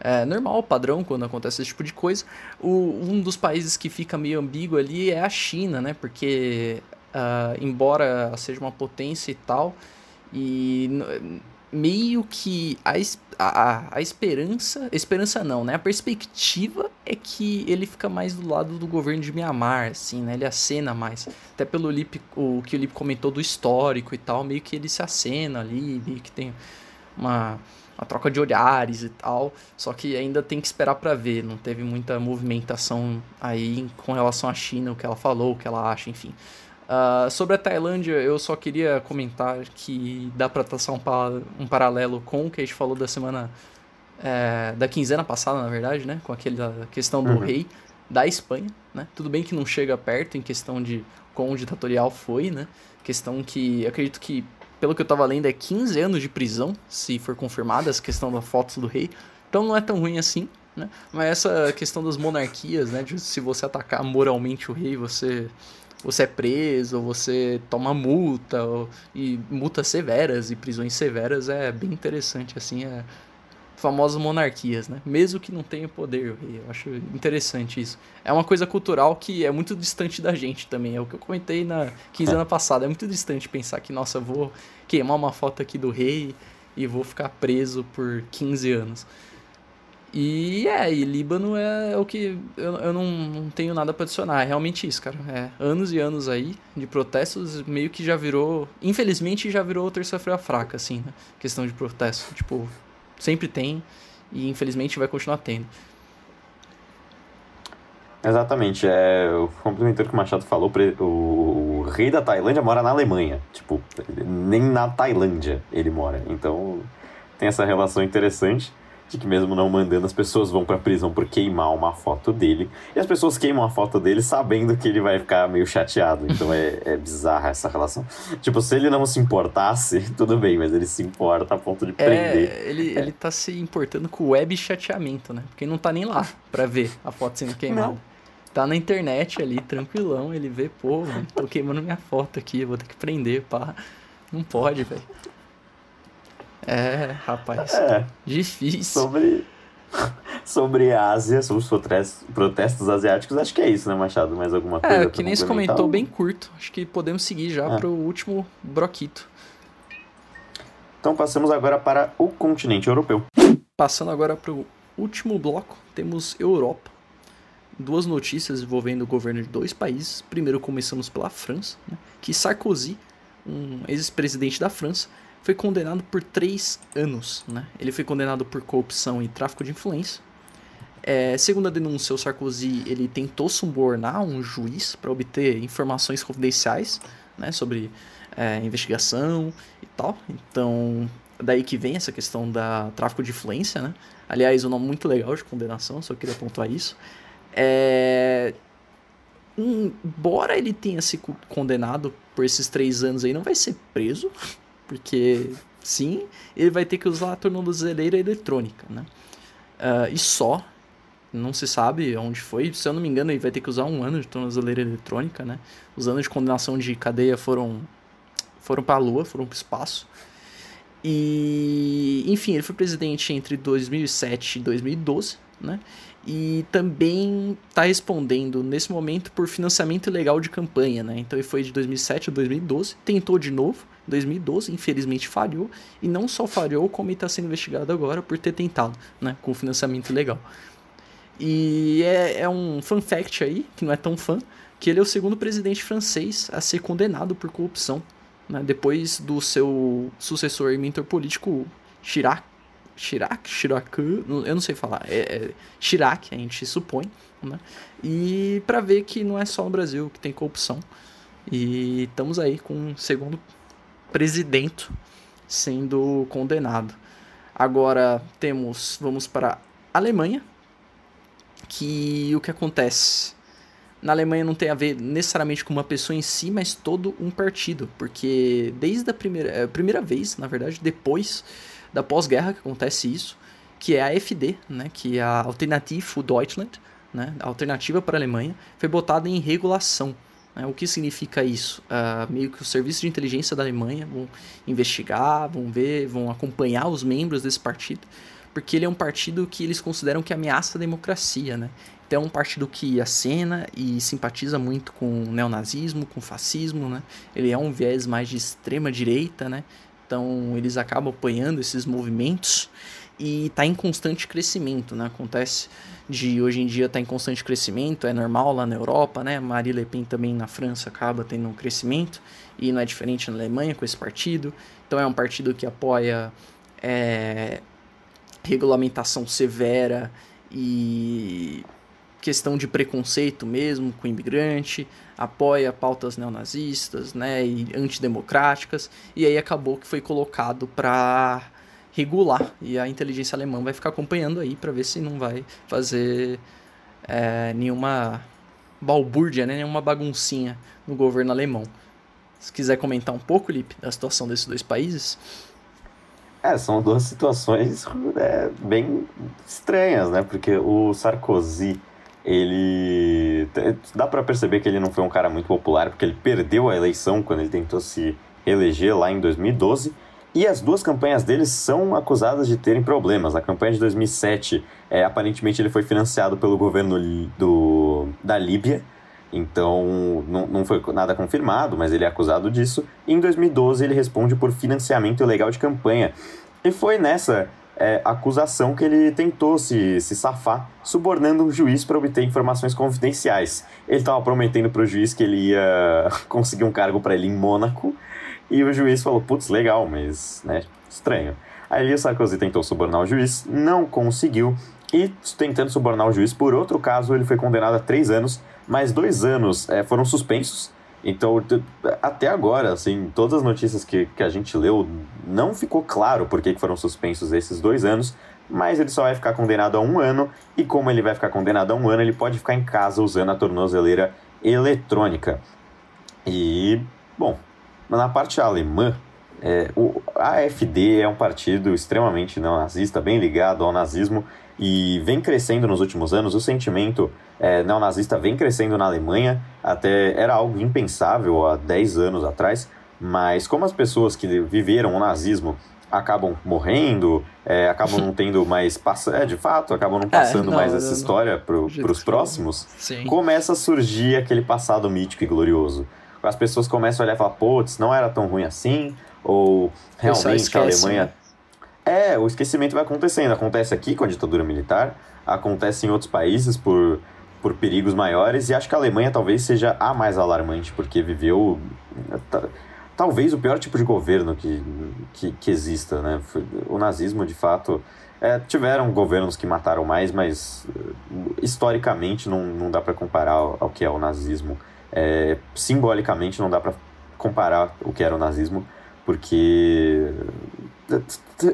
é normal, padrão, quando acontece esse tipo de coisa. O, um dos países que fica meio ambíguo ali é a China, né? Porque, uh, embora seja uma potência e tal, e meio que a, a, a esperança, esperança não, né? A perspectiva é que ele fica mais do lado do governo de Mianmar, assim, né? Ele acena mais. Até pelo Lip, o que o Lip comentou do histórico e tal, meio que ele se acena ali, meio que tem uma, uma troca de olhares e tal. Só que ainda tem que esperar para ver. Não teve muita movimentação aí com relação à China, o que ela falou, o que ela acha, enfim. Uh, sobre a Tailândia, eu só queria comentar que dá para traçar um, um, paralelo com o que a gente falou da semana. É, da quinzena passada, na verdade, né? Com aquela questão do uhum. rei da Espanha, né? Tudo bem que não chega perto em questão de quão ditatorial foi, né? Questão que acredito que, pelo que eu tava lendo, é 15 anos de prisão, se for confirmada essa questão da foto do rei. Então não é tão ruim assim, né? Mas essa questão das monarquias, né? De se você atacar moralmente o rei, você você é preso, você toma multa, ou, e multas severas e prisões severas é bem interessante, assim, é famosas monarquias, né? Mesmo que não tenha poder, eu acho interessante isso. É uma coisa cultural que é muito distante da gente também, é o que eu comentei na quinzena é. passada, é muito distante pensar que, nossa, eu vou queimar uma foto aqui do rei e vou ficar preso por 15 anos. E é, e Líbano é o que eu, eu não, não tenho nada para adicionar. É realmente isso, cara. É anos e anos aí de protestos, meio que já virou. Infelizmente já virou terça-feira fraca, assim, né? Questão de protesto. Tipo, sempre tem e infelizmente vai continuar tendo. Exatamente, é o complementar que o Machado falou, o, o rei da Tailândia mora na Alemanha, tipo, nem na Tailândia ele mora, então tem essa relação interessante que mesmo não mandando, as pessoas vão pra prisão por queimar uma foto dele. E as pessoas queimam a foto dele sabendo que ele vai ficar meio chateado. Então é, é bizarra essa relação. Tipo, se ele não se importasse, [LAUGHS] tudo bem, mas ele se importa a ponto de é, prender. Ele, é. ele tá se importando com o web chateamento, né? Porque não tá nem lá pra ver a foto sendo queimada. Não. Tá na internet ali, tranquilão, ele vê, pô, tô queimando minha foto aqui, vou ter que prender, pá. Não pode, velho. É, rapaz. É. Difícil. Sobre, [LAUGHS] sobre a Ásia, sobre os protestos asiáticos, acho que é isso, né, Machado? Mais alguma coisa? É, que nem se comentou, bem curto. Acho que podemos seguir já é. para o último broquito. Então passamos agora para o continente europeu. Passando agora para o último bloco, temos Europa. Duas notícias envolvendo o governo de dois países. Primeiro começamos pela França, né, que Sarkozy, um ex-presidente da França, foi condenado por três anos. Né? Ele foi condenado por corrupção e tráfico de influência. É, segundo a denúncia, o Sarkozy ele tentou subornar um juiz para obter informações confidenciais né, sobre é, investigação e tal. Então, daí que vem essa questão da tráfico de influência. Né? Aliás, um nome muito legal de condenação, só queria pontuar isso. É, embora ele tenha sido condenado por esses três anos aí, não vai ser preso, porque sim, ele vai ter que usar a tornozeleira eletrônica, né? Uh, e só, não se sabe onde foi, se eu não me engano, ele vai ter que usar um ano de tornozeleira eletrônica, né? Os anos de condenação de cadeia foram foram para a lua, foram para o espaço. E, enfim, ele foi presidente entre 2007 e 2012, né? e também está respondendo nesse momento por financiamento ilegal de campanha, né? Então ele foi de 2007 a 2012, tentou de novo, 2012, infelizmente falhou, e não só falhou, como está sendo investigado agora por ter tentado, né, com financiamento ilegal. E é, é um fun fact aí, que não é tão fã, que ele é o segundo presidente francês a ser condenado por corrupção, né, depois do seu sucessor e mentor político Chirac, Chirac, Chirac, eu não sei falar, é, é Chirac, a gente supõe, né? E para ver que não é só no Brasil que tem corrupção. E estamos aí com um segundo presidente sendo condenado. Agora temos, vamos para a Alemanha, que o que acontece? Na Alemanha não tem a ver necessariamente com uma pessoa em si, mas todo um partido, porque desde a primeira, a é, primeira vez, na verdade, depois da pós-guerra que acontece isso, que é a AfD, né, que é a Alternative für Deutschland, né, a alternativa para a Alemanha, foi botada em regulação. Né? O que significa isso? Uh, meio que os serviços de inteligência da Alemanha vão investigar, vão ver, vão acompanhar os membros desse partido porque ele é um partido que eles consideram que ameaça a democracia, né? Então é um partido que acena e simpatiza muito com o neonazismo, com o fascismo, né? Ele é um viés mais de extrema direita, né? Então eles acabam apoiando esses movimentos e está em constante crescimento, né? Acontece de hoje em dia estar tá em constante crescimento, é normal lá na Europa, né? Marie Le Pen também na França acaba tendo um crescimento e não é diferente na Alemanha com esse partido. Então é um partido que apoia é, regulamentação severa e questão de preconceito mesmo com imigrante, apoia pautas neonazistas, né, e antidemocráticas, e aí acabou que foi colocado para regular e a inteligência alemã vai ficar acompanhando aí para ver se não vai fazer é, nenhuma balbúrdia, né, nenhuma baguncinha no governo alemão. Se quiser comentar um pouco, Lipe, da situação desses dois países. É, são duas situações é, bem estranhas, né? Porque o Sarkozy ele dá para perceber que ele não foi um cara muito popular porque ele perdeu a eleição quando ele tentou se eleger lá em 2012 e as duas campanhas dele são acusadas de terem problemas. A campanha de 2007, é, aparentemente ele foi financiado pelo governo do, da Líbia, então não, não foi nada confirmado, mas ele é acusado disso. E em 2012 ele responde por financiamento ilegal de campanha. E foi nessa é, acusação que ele tentou se, se safar, subornando um juiz para obter informações confidenciais. Ele estava prometendo para o juiz que ele ia [LAUGHS] conseguir um cargo para ele em Mônaco, e o juiz falou: putz, legal, mas né, estranho. Aí o Sarkozy tentou subornar o juiz, não conseguiu, e tentando subornar o juiz por outro caso, ele foi condenado a três anos, mas dois anos é, foram suspensos então, até agora, assim, todas as notícias que, que a gente leu, não ficou claro por que foram suspensos esses dois anos, mas ele só vai ficar condenado a um ano, e como ele vai ficar condenado a um ano, ele pode ficar em casa usando a tornozeleira eletrônica. E, bom, na parte alemã, é, o AfD é um partido extremamente neonazista, bem ligado ao nazismo, e vem crescendo nos últimos anos. O sentimento é, neonazista vem crescendo na Alemanha, até era algo impensável há 10 anos atrás, mas como as pessoas que viveram o nazismo acabam morrendo, é, acabam não tendo mais é, de fato, acabam não é, passando é, não, mais essa história para os próximos, começa a surgir aquele passado mítico e glorioso. As pessoas começam a olhar e falar, putz, não era tão ruim assim, ou realmente esquece, a Alemanha. Né? É, o esquecimento vai acontecendo. Acontece aqui com a ditadura militar, acontece em outros países por por perigos maiores, e acho que a Alemanha talvez seja a mais alarmante, porque viveu talvez o pior tipo de governo que, que, que exista, né? O nazismo, de fato, é, tiveram governos que mataram mais, mas historicamente não, não dá para comparar ao, ao, que é o nazismo. É, simbolicamente não dá para comparar o que era o nazismo, porque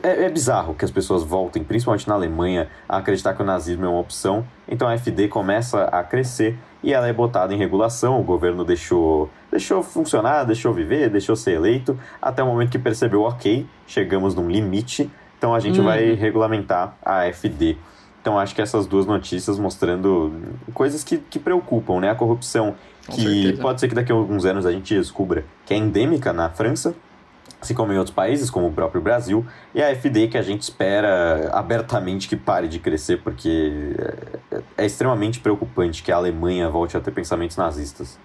é, é, bizarro que as pessoas voltem, principalmente na Alemanha, a acreditar que o nazismo é uma opção. Então a FD começa a crescer e ela é botada em regulação. O governo deixou, deixou funcionar, deixou viver, deixou ser eleito, até o momento que percebeu, ok, chegamos num limite, então a gente uhum. vai regulamentar a FD. Então acho que essas duas notícias mostrando coisas que, que preocupam, né? A corrupção, Com que certeza. pode ser que daqui a alguns anos a gente descubra que é endêmica na França, assim como em outros países, como o próprio Brasil, e a FD que a gente espera abertamente que pare de crescer, porque é, é extremamente preocupante que a Alemanha volte a ter pensamentos nazistas.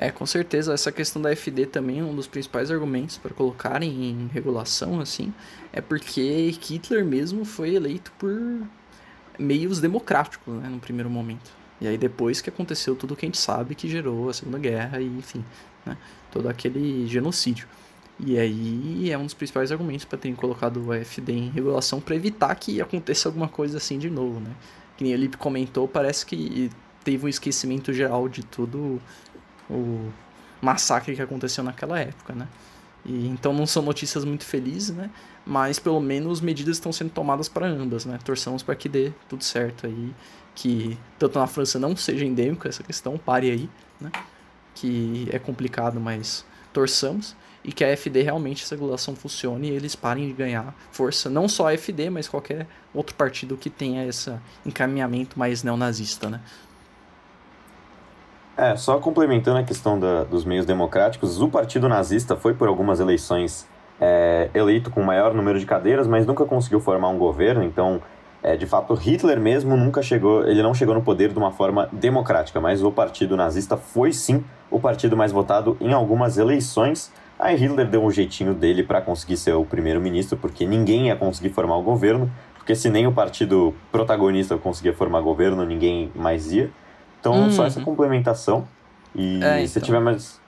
É, com certeza, essa questão da FD também, um dos principais argumentos para colocarem em regulação, assim, é porque Hitler mesmo foi eleito por meios democráticos, né, no primeiro momento. E aí depois que aconteceu tudo que a gente sabe que gerou a Segunda Guerra e, enfim, né? todo aquele genocídio. E aí é um dos principais argumentos para terem colocado o FD em regulação para evitar que aconteça alguma coisa assim de novo, né? Que nem o Lipe comentou, parece que teve um esquecimento geral de todo o massacre que aconteceu naquela época, né? E, então não são notícias muito felizes, né? Mas pelo menos medidas estão sendo tomadas para ambas, né? Torçamos para que dê tudo certo aí, que tanto na França não seja endêmica essa questão, pare aí, né? que é complicado, mas torçamos. E que a FD realmente essa regulação funcione e eles parem de ganhar força. Não só a FD, mas qualquer outro partido que tenha esse encaminhamento mais neonazista, né? É, só complementando a questão da, dos meios democráticos, o partido nazista foi por algumas eleições é, eleito com maior número de cadeiras, mas nunca conseguiu formar um governo, então é, de fato, Hitler mesmo nunca chegou, ele não chegou no poder de uma forma democrática, mas o partido nazista foi sim o partido mais votado em algumas eleições. Aí Hitler deu um jeitinho dele para conseguir ser o primeiro-ministro, porque ninguém ia conseguir formar o governo, porque se nem o partido protagonista conseguia formar governo, ninguém mais ia. Então, uhum. só essa complementação. E é, então. se tiver mais.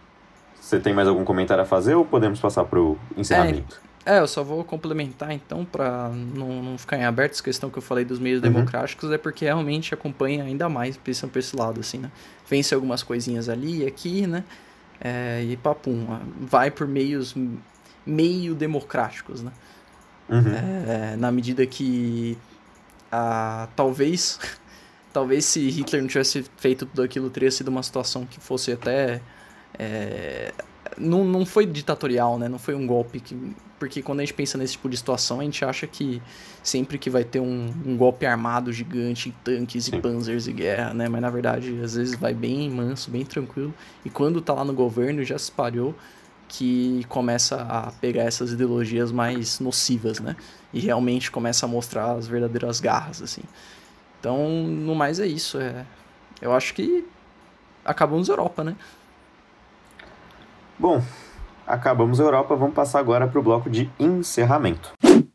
Você tem mais algum comentário a fazer ou podemos passar para o encerramento? É, é, eu só vou complementar então, para não, não ficar em aberto essa questão que eu falei dos meios uhum. democráticos, é porque realmente acompanha ainda mais, pensando por esse lado, assim, né? Vence algumas coisinhas ali e aqui, né? É, e papum, vai por meios meio democráticos, né? Uhum. É, na medida que ah, talvez [LAUGHS] talvez se Hitler não tivesse feito tudo aquilo teria sido uma situação que fosse até é, não, não foi ditatorial, né? Não foi um golpe que. Porque quando a gente pensa nesse tipo de situação, a gente acha que sempre que vai ter um, um golpe armado gigante, tanques e panzers e guerra, né? Mas na verdade, às vezes vai bem manso, bem tranquilo. E quando tá lá no governo, já se espalhou que começa a pegar essas ideologias mais nocivas, né? E realmente começa a mostrar as verdadeiras garras, assim. Então, no mais é isso. É... Eu acho que acabamos Europa, né? Bom, acabamos a Europa, vamos passar agora para o bloco de encerramento.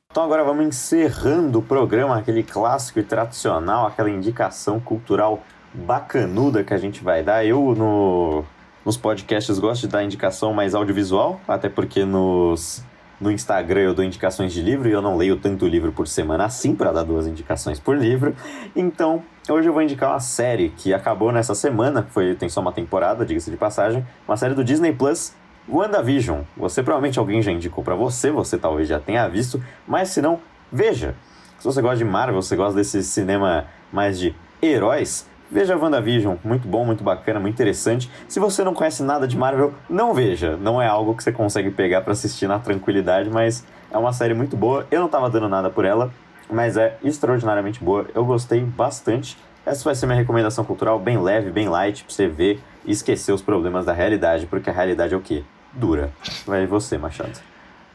Então agora vamos encerrando o programa, aquele clássico e tradicional, aquela indicação cultural bacanuda que a gente vai dar. Eu no, nos podcasts gosto de dar indicação mais audiovisual, até porque nos, no Instagram eu dou indicações de livro e eu não leio tanto livro por semana assim para dar duas indicações por livro. Então, hoje eu vou indicar uma série que acabou nessa semana, foi tem só uma temporada, diga-se de passagem, uma série do Disney Plus, WandaVision. Você provavelmente alguém já indicou para você, você talvez já tenha visto, mas se não, veja. Se você gosta de Marvel, você gosta desse cinema mais de heróis, Veja WandaVision, muito bom, muito bacana, muito interessante. Se você não conhece nada de Marvel, não veja. Não é algo que você consegue pegar para assistir na tranquilidade, mas é uma série muito boa. Eu não tava dando nada por ela, mas é extraordinariamente boa. Eu gostei bastante. Essa vai ser minha recomendação cultural, bem leve, bem light, pra você ver e esquecer os problemas da realidade, porque a realidade é o quê? Dura. Vai você, Machado.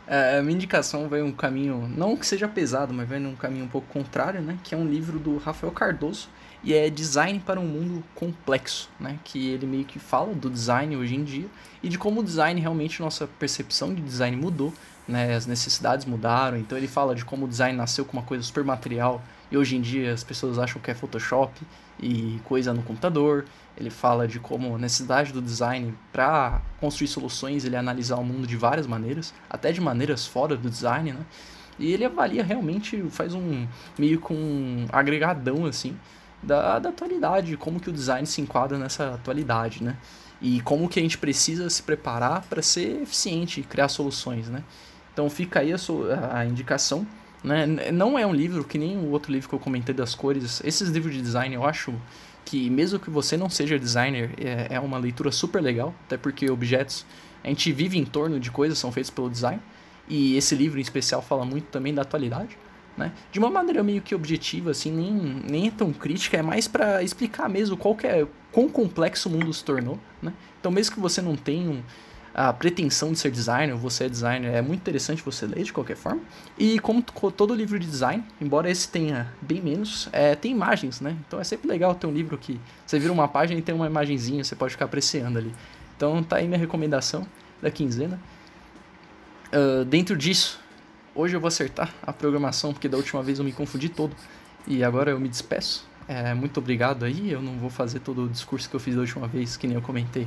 É, a minha indicação vai um caminho, não que seja pesado, mas vai num caminho um pouco contrário, né? Que é um livro do Rafael Cardoso, e é Design para um Mundo Complexo, né? Que ele meio que fala do design hoje em dia e de como o design realmente nossa percepção de design mudou, né? As necessidades mudaram. Então ele fala de como o design nasceu com uma coisa super material e hoje em dia as pessoas acham que é Photoshop e coisa no computador. Ele fala de como a necessidade do design para construir soluções, ele analisar o mundo de várias maneiras, até de maneiras fora do design, né? E ele avalia realmente, faz um meio com um agregadão assim da, da atualidade, como que o design se enquadra nessa atualidade, né? E como que a gente precisa se preparar para ser eficiente e criar soluções, né? Então fica aí a, a indicação, né? Não é um livro que nem o outro livro que eu comentei das cores. Esses livros de design eu acho que mesmo que você não seja designer, é, é uma leitura super legal, até porque objetos, a gente vive em torno de coisas são feitas pelo design, e esse livro em especial fala muito também da atualidade né? De uma maneira meio que objetiva, assim, nem, nem é tão crítica, é mais para explicar mesmo qual que é, quão complexo o mundo se tornou, né? Então, mesmo que você não tenha a pretensão de ser designer, você é designer, é muito interessante você ler de qualquer forma. E como todo livro de design, embora esse tenha bem menos, é, tem imagens, né? Então é sempre legal ter um livro que você vira uma página e tem uma imagenzinha, você pode ficar apreciando ali. Então tá aí minha recomendação da quinzena. Uh, dentro disso, Hoje eu vou acertar a programação, porque da última vez eu me confundi todo. E agora eu me despeço. É, muito obrigado aí. Eu não vou fazer todo o discurso que eu fiz da última vez, que nem eu comentei.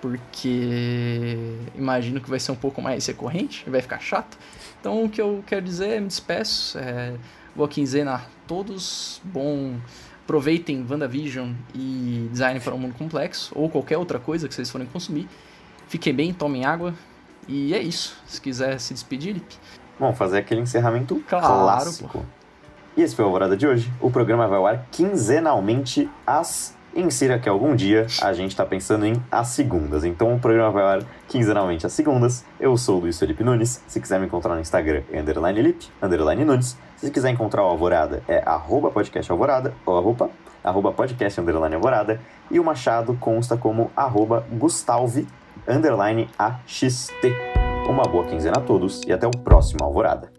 Porque imagino que vai ser um pouco mais recorrente, vai ficar chato. Então o que eu quero dizer é me despeço. É, boa quinzena todos. Bom. Aproveitem WandaVision e Design para um Mundo Complexo, ou qualquer outra coisa que vocês forem consumir. Fiquem bem, tomem água. E é isso. Se quiser se despedir, Lipe. Bom, fazer aquele encerramento claro, clássico. Pô. E esse foi o Alvorada de hoje. O programa vai ao ar quinzenalmente às Insira que algum dia a gente está pensando em as segundas. Então o programa vai ao ar quinzenalmente às segundas. Eu sou o Luiz Felipe Nunes. Se quiser me encontrar no Instagram, é underline Lip, underline Nunes. Se quiser encontrar o Alvorada, é arroba podcast Alvorada, ou arroba, arroba podcast underline Alvorada. E o Machado consta como arroba Gustavе underline AXT. Uma boa quinzena a todos e até o próximo Alvorada.